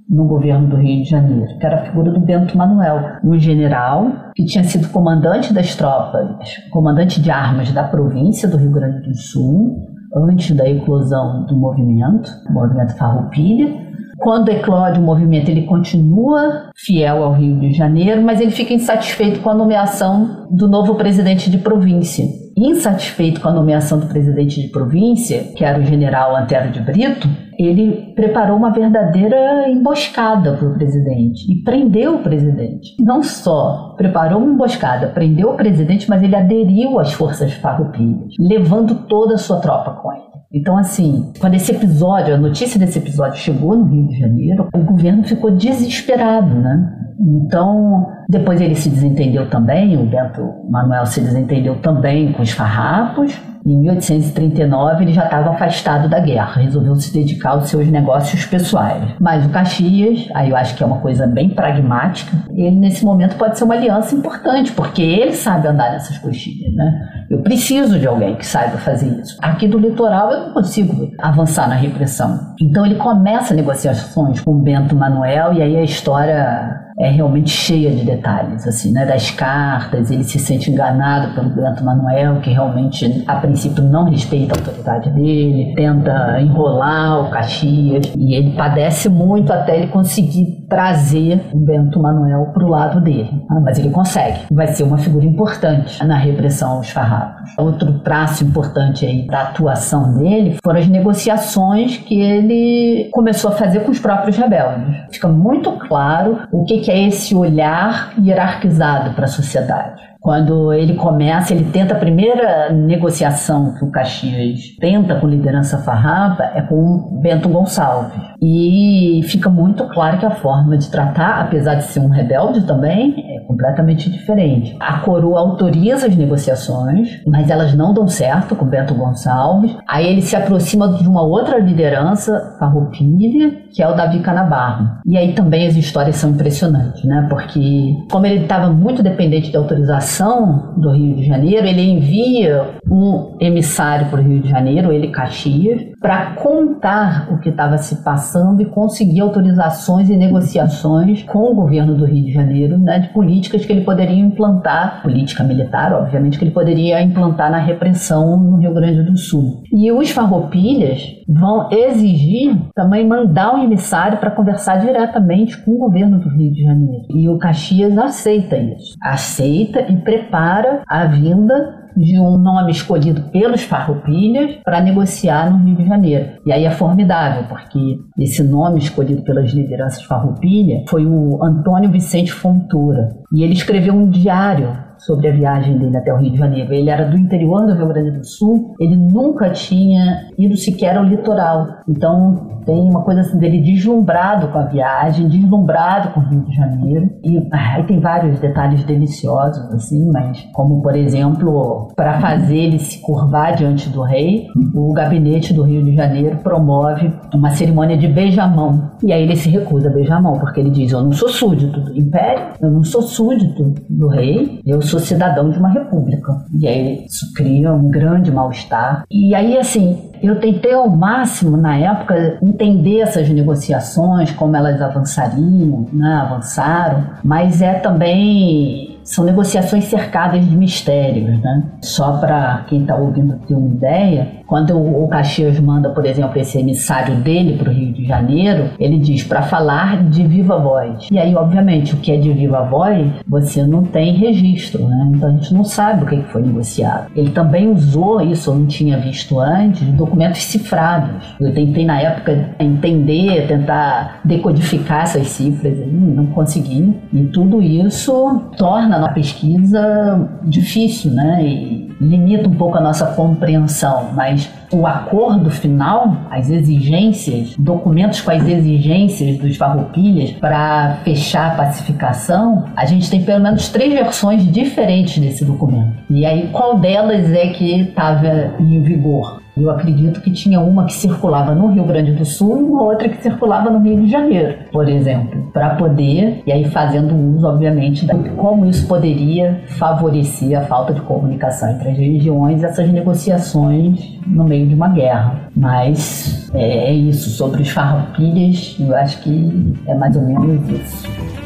no governo do Rio de Janeiro, que era a figura do Bento Manuel, um general que tinha sido comandante das tropas, comandante de armas da província do Rio Grande do Sul, antes da eclosão do movimento, o movimento Farroupilha, quando eclode o movimento, ele continua fiel ao Rio de Janeiro, mas ele fica insatisfeito com a nomeação do novo presidente de província. Insatisfeito com a nomeação do presidente de província, que era o general Antero de Brito, ele preparou uma verdadeira emboscada para o presidente e prendeu o presidente. Não só preparou uma emboscada, prendeu o presidente, mas ele aderiu às forças farroupilhas, levando toda a sua tropa com ele. Então, assim, quando esse episódio, a notícia desse episódio chegou no Rio de Janeiro, o governo ficou desesperado, né? Então, depois ele se desentendeu também, o Bento Manuel se desentendeu também com os farrapos. Em 1839 ele já estava afastado da guerra, resolveu se dedicar aos seus negócios pessoais. Mas o Caxias, aí eu acho que é uma coisa bem pragmática, ele nesse momento pode ser uma aliança importante, porque ele sabe andar nessas coxinhas, né? Eu preciso de alguém que saiba fazer isso. Aqui do litoral eu não consigo avançar na repressão. Então ele começa negociações com Bento Manuel e aí a história é realmente cheia de detalhes, assim, né? Das cartas, ele se sente enganado pelo Bento Manuel, que realmente, a princípio, não respeita a autoridade dele, tenta enrolar o Caxias, e ele padece muito até ele conseguir trazer o Bento Manuel para o lado dele. Ah, mas ele consegue. Vai ser uma figura importante na repressão aos farrapos. Outro traço importante aí da atuação dele foram as negociações que ele começou a fazer com os próprios rebeldes. Fica muito claro o que é esse olhar hierarquizado para a sociedade Quando ele começa, ele tenta a primeira negociação que o Caxias tenta com liderança farrapa é com Bento Gonçalves. E fica muito claro que a forma de tratar, apesar de ser um rebelde também, é completamente diferente. A coroa autoriza as negociações, mas elas não dão certo com Bento Gonçalves. Aí ele se aproxima de uma outra liderança farroupilha, que é o Davi Canabarro. E aí também as histórias são impressionantes, né? Porque como ele estava muito dependente da autorização do Rio de Janeiro, ele envia um emissário para o Rio de Janeiro, ele Caxias, para contar o que estava se passando e conseguir autorizações e negociações com o governo do Rio de Janeiro, né, de políticas que ele poderia implantar, política militar, obviamente, que ele poderia implantar na repressão no Rio Grande do Sul. E os farroupilhas vão exigir também mandar um emissário para conversar diretamente com o governo do Rio de Janeiro. E o Caxias aceita isso. Aceita e prepara a vinda de um nome escolhido pelos farroupilhas para negociar no Rio de Janeiro. E aí é formidável, porque esse nome escolhido pelas lideranças farroupilha foi o Antônio Vicente Fontoura. E ele escreveu um diário sobre a viagem dele até o Rio de Janeiro. Ele era do interior do Rio Grande do Sul, ele nunca tinha ido sequer ao litoral. Então tem uma coisa assim dele deslumbrado com a viagem, deslumbrado com o Rio de Janeiro. E aí tem vários detalhes deliciosos, assim, mas como, por exemplo, para fazer ele se curvar diante do rei, o gabinete do Rio de Janeiro promove uma cerimônia de beijamão. E aí ele se recusa a beijar a mão, porque ele diz: Eu não sou súdito do império, eu não sou súdito do rei, eu sou cidadão de uma república. E aí isso cria um grande mal-estar. E aí, assim, eu tentei ao máximo, na época, entender essas negociações, como elas avançariam, né, avançaram, mas é também são negociações cercadas de mistérios, né? Só para quem está ouvindo ter uma ideia, quando o Caxias manda, por exemplo, esse emissário dele para o Rio de Janeiro, ele diz para falar de viva voz. E aí, obviamente, o que é de viva voz, você não tem registro, né? Então a gente não sabe o que foi negociado. Ele também usou isso, eu não tinha visto antes, documentos cifrados. Eu tentei na época entender, tentar decodificar essas cifras, não consegui. E tudo isso torna torna a pesquisa difícil, né? E limita um pouco a nossa compreensão, mas o acordo final, as exigências, documentos com as exigências dos farroupilhas para fechar a pacificação, a gente tem pelo menos três versões diferentes desse documento. E aí, qual delas é que estava em vigor? Eu acredito que tinha uma que circulava no Rio Grande do Sul e uma outra que circulava no Rio de Janeiro, por exemplo, para poder, e aí fazendo uso, obviamente, de como isso poderia favorecer a falta de comunicação entre as regiões, essas negociações no meio de uma guerra. Mas é, é isso, sobre os farroupilhas, eu acho que é mais ou menos isso.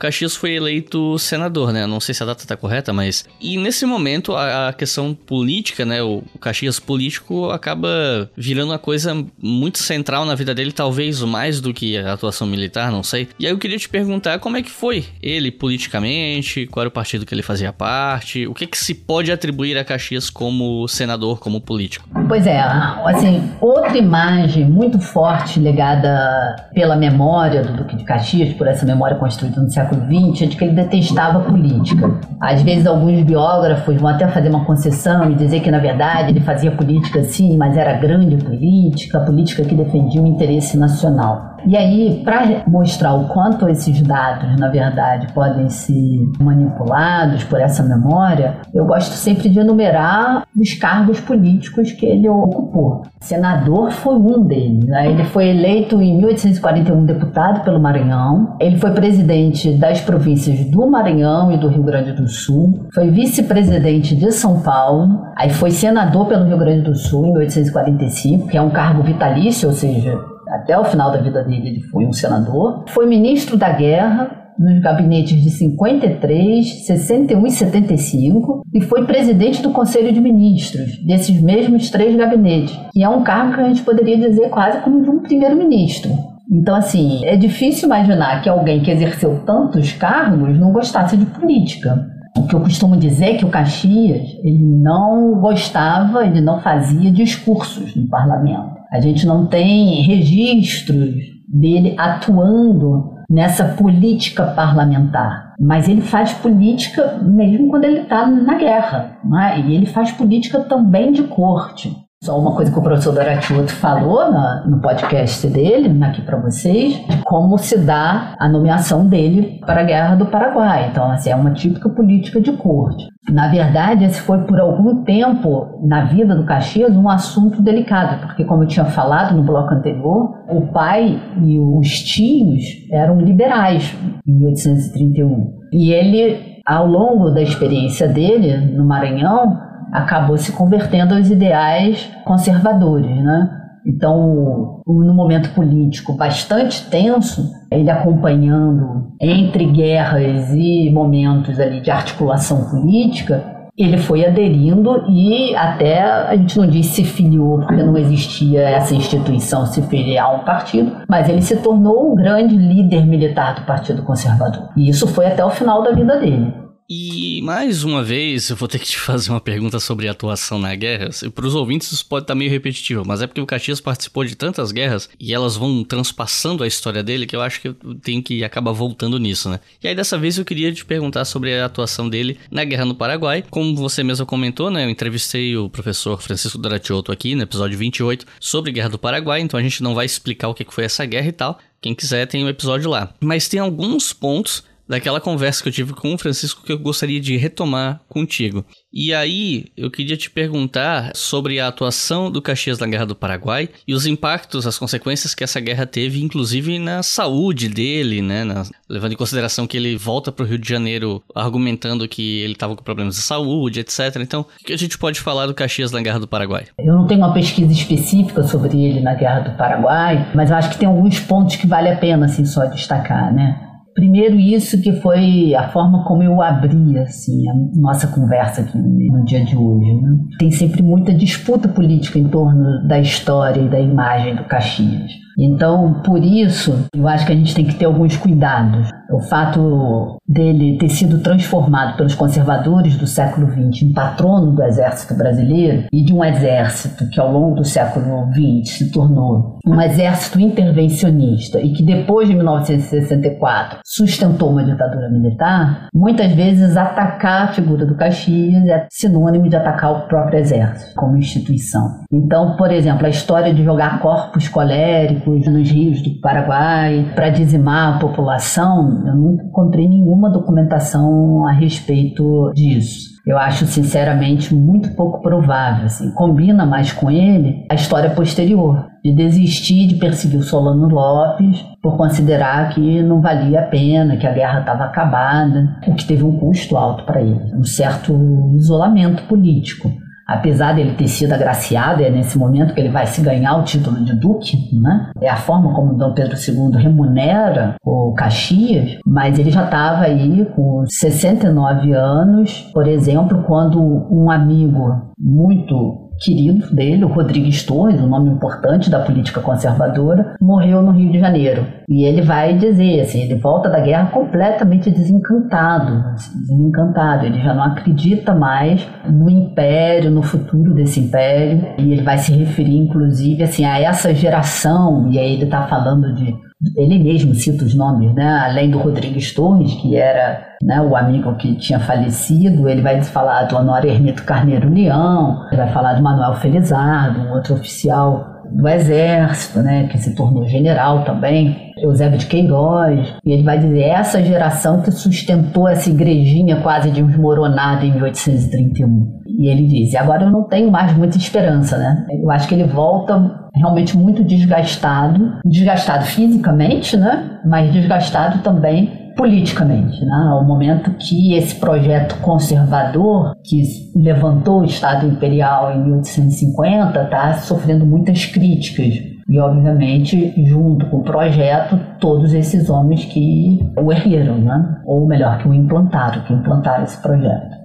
Caxias foi eleito senador, né? Não sei se a data está correta, mas. E nesse momento, a, a, questão política, né? O Caxias político acaba virando uma coisa muito central na vida dele, talvez mais do que a atuação militar, não sei. E aí eu queria te perguntar como é que foi ele politicamente, qual era o partido que ele fazia parte, o que, que se pode atribuir a Caxias como senador, como político? Pois é, assim, outra imagem muito forte legada pela memória do Duque de Caxias, por essa memória construída no século XX, é de que ele detestava política. Às vezes, alguns biógrafos vão até fazer uma concessão e dizer que, na verdade, ele fazia política sim, mas era grande política, política que defendia o interesse nacional. E aí, para mostrar o quanto esses dados, na verdade, podem ser manipulados por essa memória, eu gosto sempre de enumerar os cargos políticos que ele ocupou. Senador foi um deles. Né? Ele foi eleito em 1841 deputado pelo Maranhão. Ele foi presidente das províncias do Maranhão e do Rio Grande do Sul. Foi vice-presidente de São Paulo. Aí foi senador pelo Rio Grande do Sul em 1845, que é um cargo vitalício, ou seja, até o final da vida dele ele foi um senador. Foi ministro da Guerra nos gabinetes de 53, 61 e 75 e foi presidente do Conselho de Ministros desses mesmos três gabinetes, que é um cargo que a gente poderia dizer quase como de um primeiro-ministro. Então, assim, é difícil imaginar que alguém que exerceu tantos cargos não gostasse de política. O que eu costumo dizer é que o Caxias ele não gostava, ele não fazia discursos no parlamento. A gente não tem registros dele atuando nessa política parlamentar. Mas ele faz política mesmo quando ele está na guerra. É? E ele faz política também de corte. Só uma coisa que o professor Doratiotto falou na, no podcast dele, aqui para vocês, como se dá a nomeação dele para a Guerra do Paraguai. Então, assim, é uma típica política de corte. Na verdade, esse foi por algum tempo na vida do Caxias um assunto delicado, porque, como eu tinha falado no bloco anterior, o pai e os tios eram liberais em 1831. E ele, ao longo da experiência dele no Maranhão, acabou se convertendo aos ideais conservadores, né? Então, no momento político bastante tenso, ele acompanhando entre guerras e momentos ali de articulação política, ele foi aderindo e até a gente não diz se filiou, porque não existia essa instituição se filiar a um partido, mas ele se tornou um grande líder militar do Partido Conservador. E isso foi até o final da vida dele. E mais uma vez, eu vou ter que te fazer uma pergunta sobre atuação na guerra. Para os ouvintes, isso pode estar meio repetitivo, mas é porque o Caxias participou de tantas guerras e elas vão transpassando a história dele que eu acho que eu tenho que acabar voltando nisso, né? E aí dessa vez eu queria te perguntar sobre a atuação dele na guerra no Paraguai. Como você mesmo comentou, né? Eu entrevistei o professor Francisco Doratiotto aqui no episódio 28 sobre a guerra do Paraguai, então a gente não vai explicar o que foi essa guerra e tal. Quem quiser tem o um episódio lá. Mas tem alguns pontos daquela conversa que eu tive com o Francisco que eu gostaria de retomar contigo. E aí, eu queria te perguntar sobre a atuação do Caxias na Guerra do Paraguai e os impactos, as consequências que essa guerra teve, inclusive na saúde dele, né? Na, levando em consideração que ele volta para o Rio de Janeiro argumentando que ele estava com problemas de saúde, etc. Então, o que a gente pode falar do Caxias na Guerra do Paraguai? Eu não tenho uma pesquisa específica sobre ele na Guerra do Paraguai, mas eu acho que tem alguns pontos que vale a pena, assim, só destacar, né? Primeiro isso que foi a forma como eu abri assim a nossa conversa aqui no dia de hoje. Né? Tem sempre muita disputa política em torno da história e da imagem do Caxias. Então, por isso, eu acho que a gente tem que ter alguns cuidados. O fato dele ter sido transformado pelos conservadores do século XX em patrono do exército brasileiro e de um exército que ao longo do século XX se tornou um exército intervencionista e que depois de 1964 sustentou uma ditadura militar, muitas vezes atacar a figura do Caxias é sinônimo de atacar o próprio exército como instituição. Então, por exemplo, a história de jogar corpos coléricos nos rios do Paraguai para dizimar a população, eu não encontrei nenhuma documentação a respeito disso. Eu acho, sinceramente, muito pouco provável. Assim. Combina mais com ele a história posterior, de desistir de perseguir o Solano Lopes por considerar que não valia a pena, que a guerra estava acabada, o que teve um custo alto para ele, um certo isolamento político apesar dele ter sido agraciado, é nesse momento que ele vai se ganhar o título de duque, né? É a forma como Dom Pedro II remunera o Caxias, mas ele já estava aí com 69 anos, por exemplo, quando um amigo muito querido dele, o Rodrigues Torres, um nome importante da política conservadora, morreu no Rio de Janeiro. E ele vai dizer, assim, ele volta da guerra completamente desencantado, assim, desencantado. Ele já não acredita mais no império, no futuro desse império. E ele vai se referir, inclusive, assim, a essa geração. E aí ele está falando de ele mesmo cita os nomes, né? Além do Rodrigues Torres, que era né, o amigo que tinha falecido, ele vai falar do Honório Hermito Carneiro Leão, vai falar do Manuel Felizardo, um outro oficial do Exército, né, que se tornou general também, Eusébio de Queiroz, e ele vai dizer essa geração que sustentou essa igrejinha quase desmoronada em 1831. E ele diz: e agora eu não tenho mais muita esperança, né? Eu acho que ele volta realmente muito desgastado, desgastado fisicamente, né? Mas desgastado também politicamente, né? Ao momento que esse projeto conservador que levantou o Estado Imperial em 1850 está sofrendo muitas críticas E, obviamente, junto com o projeto, todos esses homens que o ergueram, né? ou melhor, que o implantaram, que implantaram esse projeto.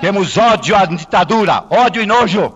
Temos ódio à ditadura, ódio e nojo.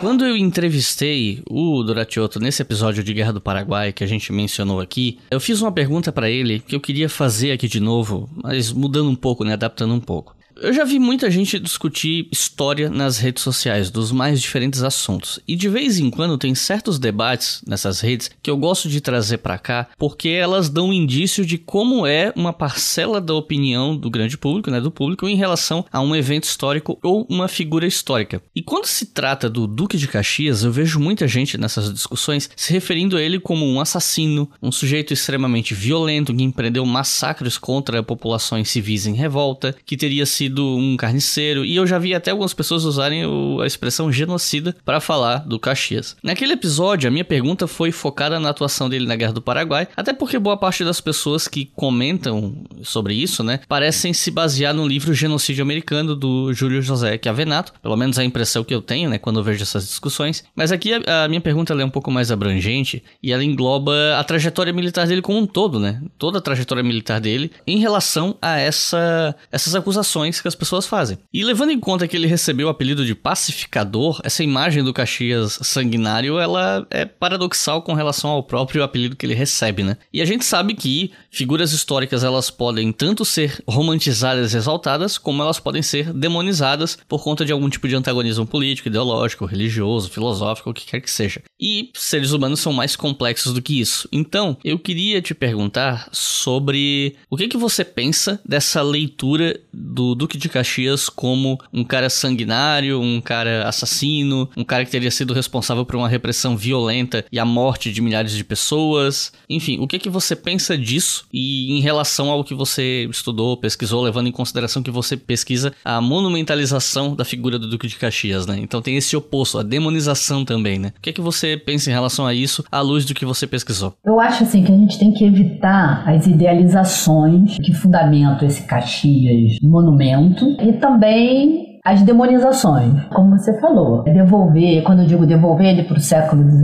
Quando eu entrevistei o Duratiotto nesse episódio de Guerra do Paraguai que a gente mencionou aqui, eu fiz uma pergunta para ele que eu queria fazer aqui de novo, mas mudando um pouco, né, adaptando um pouco. Eu já vi muita gente discutir história nas redes sociais dos mais diferentes assuntos. E de vez em quando tem certos debates nessas redes que eu gosto de trazer para cá, porque elas dão indício de como é uma parcela da opinião do grande público, né, do público em relação a um evento histórico ou uma figura histórica. E quando se trata do Duque de Caxias, eu vejo muita gente nessas discussões se referindo a ele como um assassino, um sujeito extremamente violento que empreendeu massacres contra populações civis em revolta, que teria sido sido um carniceiro, e eu já vi até algumas pessoas usarem o, a expressão genocida para falar do Caxias. Naquele episódio, a minha pergunta foi focada na atuação dele na Guerra do Paraguai, até porque boa parte das pessoas que comentam sobre isso, né, parecem se basear no livro Genocídio Americano do Júlio José Chiavenato, pelo menos a impressão que eu tenho, né, quando eu vejo essas discussões. Mas aqui a, a minha pergunta é um pouco mais abrangente e ela engloba a trajetória militar dele como um todo, né, toda a trajetória militar dele em relação a essa, essas acusações que as pessoas fazem. E levando em conta que ele recebeu o apelido de pacificador, essa imagem do Caxias sanguinário, ela é paradoxal com relação ao próprio apelido que ele recebe, né? E a gente sabe que figuras históricas elas podem tanto ser romantizadas e exaltadas, como elas podem ser demonizadas por conta de algum tipo de antagonismo político, ideológico, religioso, filosófico, o que quer que seja. E seres humanos são mais complexos do que isso. Então, eu queria te perguntar sobre o que que você pensa dessa leitura do Duque de Caxias como um cara sanguinário, um cara assassino, um cara que teria sido responsável por uma repressão violenta e a morte de milhares de pessoas. Enfim, o que que você pensa disso e em relação ao que você estudou, pesquisou, levando em consideração que você pesquisa a monumentalização da figura do Duque de Caxias, né? Então tem esse oposto, a demonização também, né? O que que você pensa em relação a isso à luz do que você pesquisou? Eu acho assim que a gente tem que evitar as idealizações que fundamentam esse Caxias monumento e também as demonizações, como você falou. Devolver, quando eu digo devolver ele para o século XIX,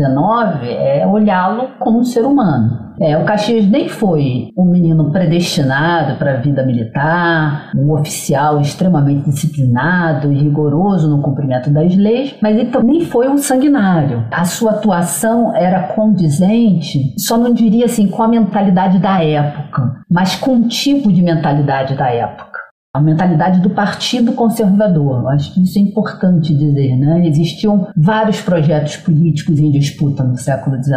é olhá-lo como um ser humano. É, o Caxias nem foi um menino predestinado para a vida militar, um oficial extremamente disciplinado e rigoroso no cumprimento das leis, mas ele nem foi um sanguinário. A sua atuação era condizente, só não diria assim com a mentalidade da época, mas com um tipo de mentalidade da época a mentalidade do Partido Conservador. Acho que isso é importante dizer, né? Existiam vários projetos políticos em disputa no século XIX.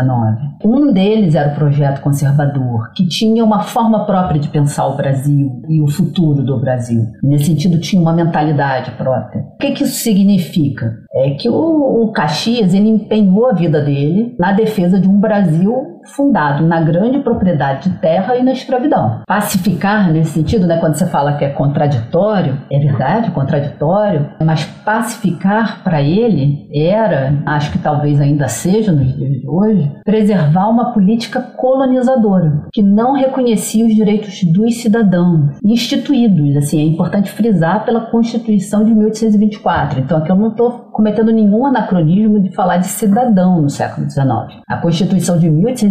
Um deles era o projeto conservador, que tinha uma forma própria de pensar o Brasil e o futuro do Brasil. E nesse sentido tinha uma mentalidade própria. O que, que isso significa? É que o, o Caxias ele empenhou a vida dele na defesa de um Brasil fundado na grande propriedade de terra e na escravidão. Pacificar, nesse sentido, né, quando você fala que é contraditório, é verdade, contraditório, mas pacificar para ele era, acho que talvez ainda seja nos dias de hoje, preservar uma política colonizadora, que não reconhecia os direitos dos cidadãos instituídos. Assim, é importante frisar pela Constituição de 1824. Então, aqui eu não estou cometendo nenhum anacronismo de falar de cidadão no século XIX. A Constituição de 1824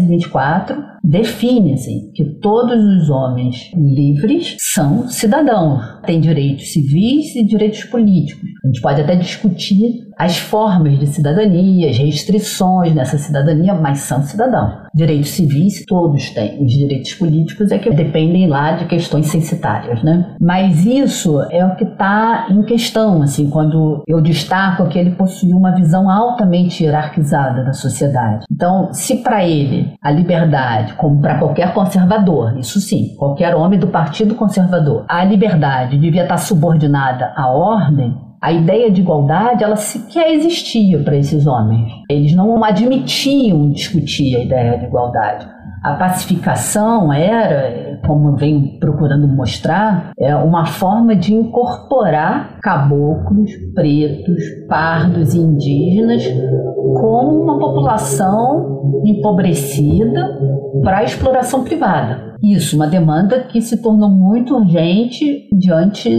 define assim, que todos os homens livres são cidadãos, têm direitos civis e direitos políticos. A gente pode até discutir as formas de cidadania, as restrições nessa cidadania, mas são cidadãos. Direitos civis todos têm, os direitos políticos é que dependem lá de questões censitárias, né? Mas isso é o que está em questão, assim, quando eu destaco que ele possui uma visão altamente hierarquizada da sociedade. Então, se para ele a liberdade, como para qualquer conservador, isso sim, qualquer homem do Partido Conservador, a liberdade devia estar subordinada à ordem, a ideia de igualdade ela sequer existia para esses homens. Eles não admitiam discutir a ideia de igualdade. A pacificação era, como venho procurando mostrar, é uma forma de incorporar caboclos, pretos, pardos e indígenas como uma população empobrecida para a exploração privada. Isso, uma demanda que se tornou muito urgente diante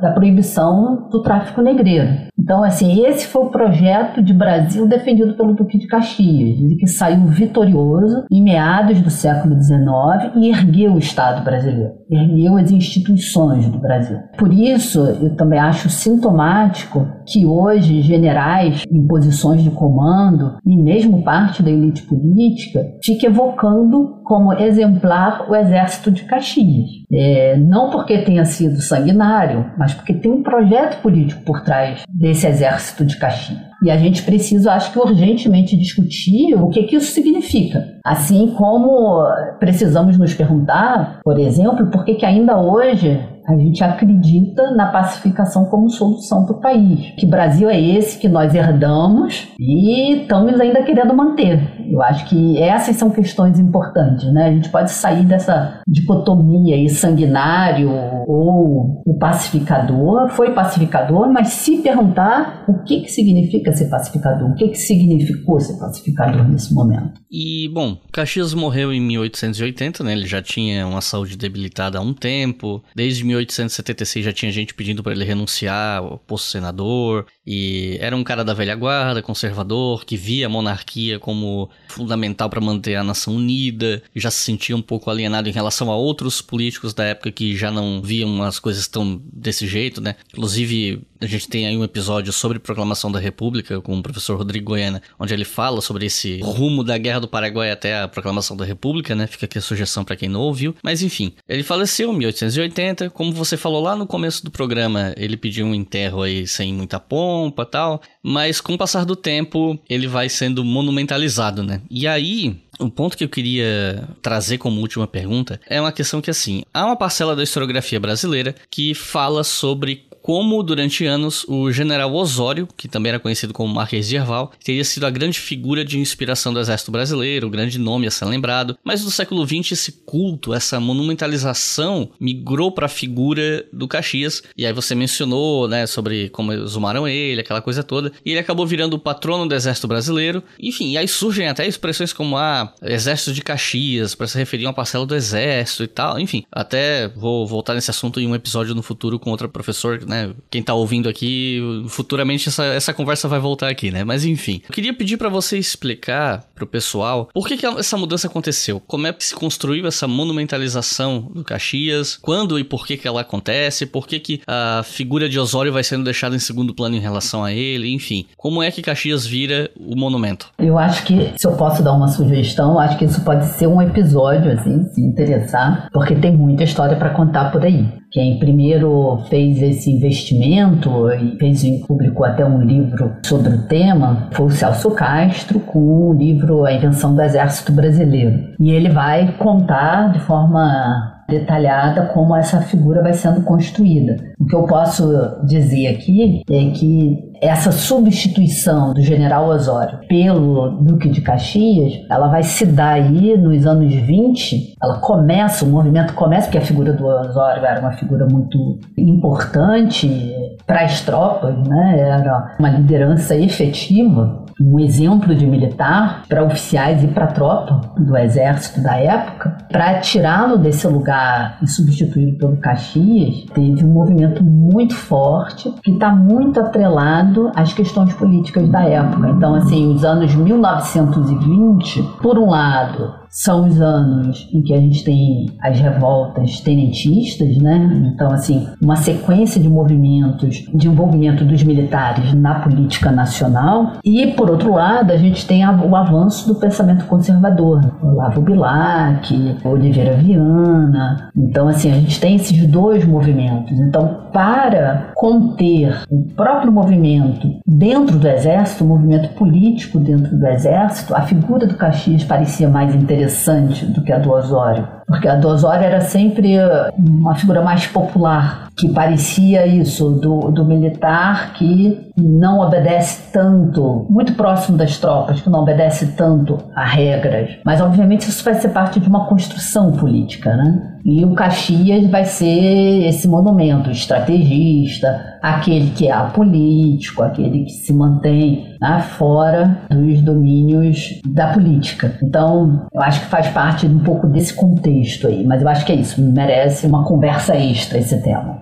da proibição do tráfico negreiro. Então, assim, esse foi o projeto de Brasil defendido pelo Duque de Caxias, que saiu vitorioso em meados do século XIX e ergueu o Estado brasileiro, ergueu as instituições do Brasil. Por isso, eu também acho sintomático que hoje generais em posições de comando e mesmo parte da elite política fique evocando como exemplar o exército de Caxias. É, não porque tenha sido sanguinário, mas porque tem um projeto político por trás desse exército de Caxias. E a gente precisa, acho que urgentemente discutir o que, que isso significa. Assim como precisamos nos perguntar, por exemplo, por que, que ainda hoje a gente acredita na pacificação como solução para o país. Que Brasil é esse que nós herdamos e estamos ainda querendo manter. Eu acho que essas são questões importantes, né? A gente pode sair dessa dicotomia aí sanguinário ou o pacificador. Foi pacificador, mas se perguntar o que, que significa ser pacificador, o que, que significou ser pacificador nesse momento. E, bom, Caxias morreu em 1880, né? Ele já tinha uma saúde debilitada há um tempo. Desde 1876 já tinha gente pedindo para ele renunciar posto senador. E era um cara da velha guarda, conservador, que via a monarquia como fundamental para manter a nação unida, já se sentia um pouco alienado em relação a outros políticos da época que já não viam as coisas tão desse jeito, né? Inclusive, a gente tem aí um episódio sobre proclamação da República com o professor Rodrigo Goiana, onde ele fala sobre esse rumo da Guerra do Paraguai até a proclamação da República, né? Fica aqui a sugestão para quem não ouviu. Mas enfim, ele faleceu em 1880, como você falou lá no começo do programa, ele pediu um enterro aí sem muita pompa, tal, mas com o passar do tempo, ele vai sendo monumentalizado, né? E aí, o ponto que eu queria trazer como última pergunta é uma questão que, assim, há uma parcela da historiografia brasileira que fala sobre como durante anos o general Osório, que também era conhecido como Marquês de Herval, teria sido a grande figura de inspiração do exército brasileiro, o grande nome a ser lembrado, mas no século XX esse culto, essa monumentalização migrou para a figura do Caxias, e aí você mencionou, né, sobre como exumaram ele, aquela coisa toda, e ele acabou virando o patrono do exército brasileiro, enfim, e aí surgem até expressões como ah, exército de Caxias, para se referir a uma parcela do exército e tal, enfim, até vou voltar nesse assunto em um episódio no futuro com outro professor, né, né? Quem tá ouvindo aqui, futuramente essa, essa conversa vai voltar aqui, né? Mas enfim, eu queria pedir para você explicar pro pessoal por que, que essa mudança aconteceu, como é que se construiu essa monumentalização do Caxias, quando e por que que ela acontece, por que que a figura de Osório vai sendo deixada em segundo plano em relação a ele, enfim, como é que Caxias vira o monumento? Eu acho que, se eu posso dar uma sugestão, acho que isso pode ser um episódio, assim, se interessar, porque tem muita história para contar por aí. Quem primeiro fez esse investimento e fez, publicou até um livro sobre o tema foi o Celso Castro com o livro A Invenção do Exército Brasileiro. E ele vai contar de forma detalhada como essa figura vai sendo construída. O que eu posso dizer aqui é que essa substituição do general Osório pelo Duque de Caxias, ela vai se dar aí nos anos 20, ela começa, o movimento começa, porque a figura do Osório era uma figura muito importante para as tropas, né? era uma liderança efetiva um exemplo de militar para oficiais e para tropa do exército da época, para tirá-lo desse lugar e substituí-lo pelo Caxias, teve um movimento muito forte que está muito atrelado às questões políticas da época. Então, assim, os anos 1920, por um lado, são os anos em que a gente tem as revoltas tenentistas, né? Então, assim, uma sequência de movimentos de envolvimento dos militares na política nacional. E, por outro lado, a gente tem o avanço do pensamento conservador. Olavo Bilac, Oliveira Viana. Então, assim, a gente tem esses dois movimentos. Então, para conter o próprio movimento dentro do exército, o movimento político dentro do exército, a figura do Caxias parecia mais interessante interessante do que a do Osório. Porque a do Osório era sempre uma figura mais popular, que parecia isso, do, do militar que não obedece tanto, muito próximo das tropas, que não obedece tanto a regras. Mas, obviamente, isso vai ser parte de uma construção política, né? E o Caxias vai ser esse monumento estrategista, aquele que é apolítico, aquele que se mantém né, fora dos domínios da política. Então, eu acho que faz parte um pouco desse contexto aí. Mas eu acho que é isso, merece uma conversa extra esse tema.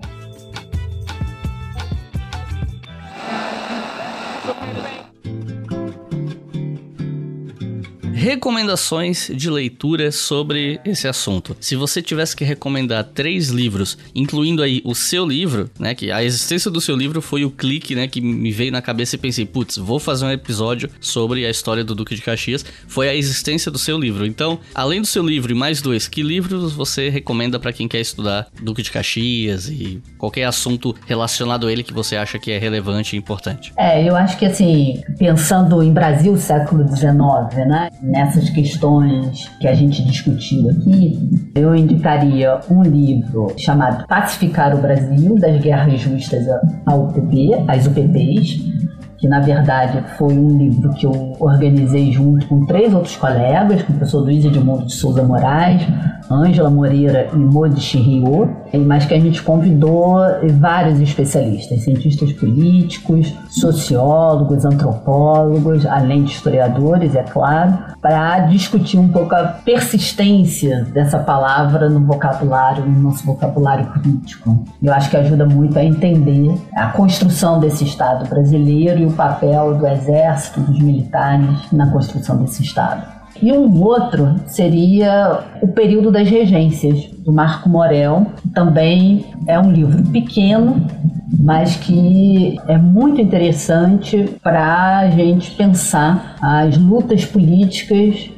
Recomendações de leitura sobre esse assunto. Se você tivesse que recomendar três livros, incluindo aí o seu livro, né, que a existência do seu livro foi o clique, né, que me veio na cabeça e pensei, putz, vou fazer um episódio sobre a história do Duque de Caxias, foi a existência do seu livro. Então, além do seu livro e mais dois, que livros você recomenda para quem quer estudar Duque de Caxias e qualquer assunto relacionado a ele que você acha que é relevante e importante? É, eu acho que assim, pensando em Brasil século XIX, né, nessas questões que a gente discutiu aqui, eu indicaria um livro chamado Pacificar o Brasil, das Guerras Justas ao UPP, às UPPs, que na verdade foi um livro que eu organizei junto com três outros colegas, com o professor Luiz Edmundo de Souza Moraes, Ângela Moreira e Modi Rio, mas que a gente convidou vários especialistas, cientistas políticos, sociólogos, antropólogos, além de historiadores, é claro, para discutir um pouco a persistência dessa palavra no vocabulário, no nosso vocabulário político. Eu acho que ajuda muito a entender a construção desse Estado brasileiro e o papel do Exército, dos militares na construção desse Estado. E um outro seria O Período das Regências, do Marco Morel, também é um livro pequeno, mas que é muito interessante para a gente pensar as lutas políticas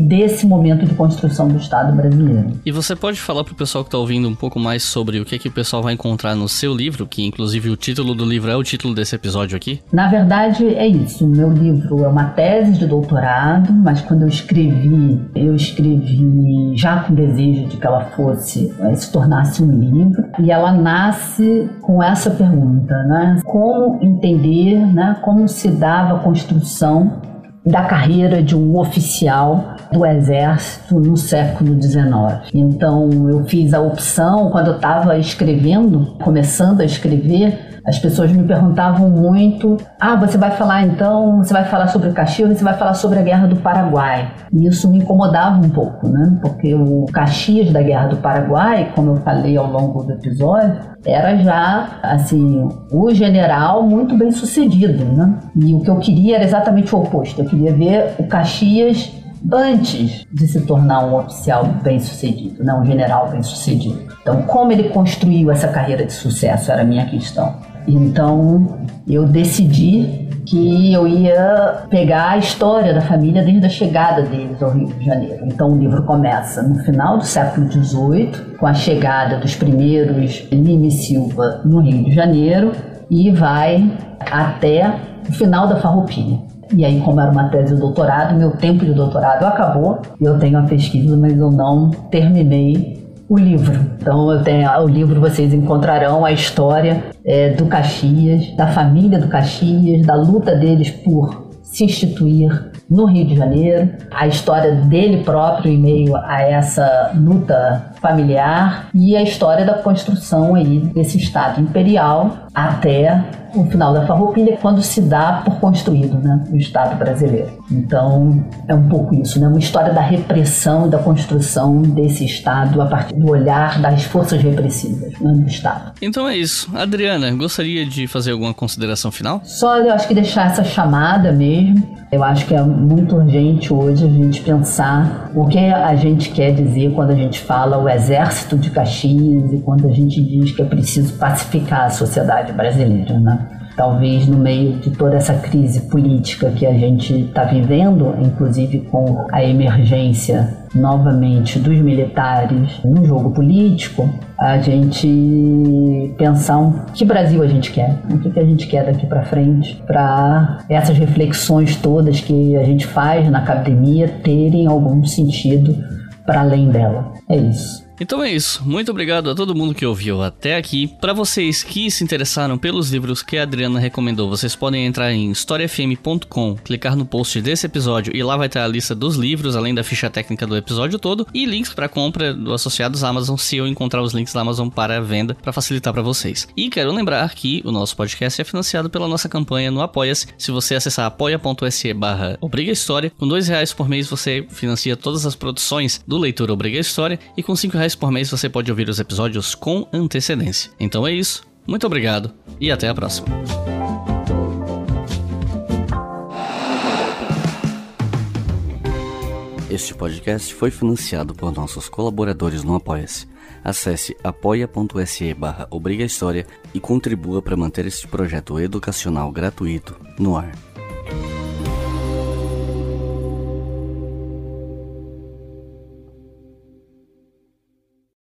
desse momento de construção do Estado brasileiro. E você pode falar para o pessoal que está ouvindo um pouco mais sobre o que, é que o pessoal vai encontrar no seu livro, que inclusive o título do livro é o título desse episódio aqui? Na verdade, é isso. O meu livro é uma tese de doutorado, mas quando eu escrevi, eu escrevi já com desejo de que ela fosse, eh, se tornasse um livro. E ela nasce com essa pergunta, né? Como entender, né? Como se dava a construção da carreira de um oficial do exército no século XIX. Então eu fiz a opção quando eu estava escrevendo, começando a escrever, as pessoas me perguntavam muito: ah, você vai falar então, você vai falar sobre o Caxias, você vai falar sobre a Guerra do Paraguai. E isso me incomodava um pouco, né? Porque o Caxias da Guerra do Paraguai, como eu falei ao longo do episódio, era já, assim, o general muito bem sucedido, né? E o que eu queria era exatamente o oposto. Eu queria ver o Caxias antes de se tornar um oficial bem sucedido, né? um general bem sucedido. Então, como ele construiu essa carreira de sucesso era a minha questão. Então eu decidi que eu ia pegar a história da família desde a chegada deles ao Rio de Janeiro. Então o livro começa no final do século XVIII, com a chegada dos primeiros e Silva no Rio de Janeiro, e vai até o final da Farroupilha. E aí, como era uma tese de doutorado, meu tempo de doutorado acabou. Eu tenho a pesquisa, mas eu não terminei o livro. Então, tenho, o livro vocês encontrarão a história é, do Caxias, da família do Caxias, da luta deles por se instituir no Rio de Janeiro, a história dele próprio em meio a essa luta familiar e a história da construção aí desse Estado imperial até o final da Farroupilha, quando se dá por construído né, o Estado brasileiro. Então, é um pouco isso, né? uma história da repressão e da construção desse Estado a partir do olhar das forças repressivas né, do Estado. Então é isso. Adriana, gostaria de fazer alguma consideração final? Só, eu acho que deixar essa chamada mesmo. Eu acho que é muito urgente hoje a gente pensar o que a gente quer dizer quando a gente fala o exército de Caxias e quando a gente diz que é preciso pacificar a sociedade brasileira, né? Talvez no meio de toda essa crise política que a gente está vivendo, inclusive com a emergência novamente dos militares no jogo político, a gente pensar que Brasil a gente quer, o que a gente quer daqui para frente, para essas reflexões todas que a gente faz na academia terem algum sentido para além dela. É isso. Então é isso. Muito obrigado a todo mundo que ouviu até aqui. Para vocês que se interessaram pelos livros que a Adriana recomendou, vocês podem entrar em historiafm.com, clicar no post desse episódio e lá vai ter a lista dos livros, além da ficha técnica do episódio todo e links para compra do associados Amazon se eu encontrar os links da Amazon para venda para facilitar para vocês. E quero lembrar que o nosso podcast é financiado pela nossa campanha no Apoia-se. Se você acessar apoia.se barra Obriga História, com dois reais por mês você financia todas as produções do Leitura Obriga História e com cinco reais por mês você pode ouvir os episódios com antecedência. Então é isso, muito obrigado e até a próxima. Este podcast foi financiado por nossos colaboradores no Apoia-se. Acesse apoia.se barra e contribua para manter este projeto educacional gratuito no ar.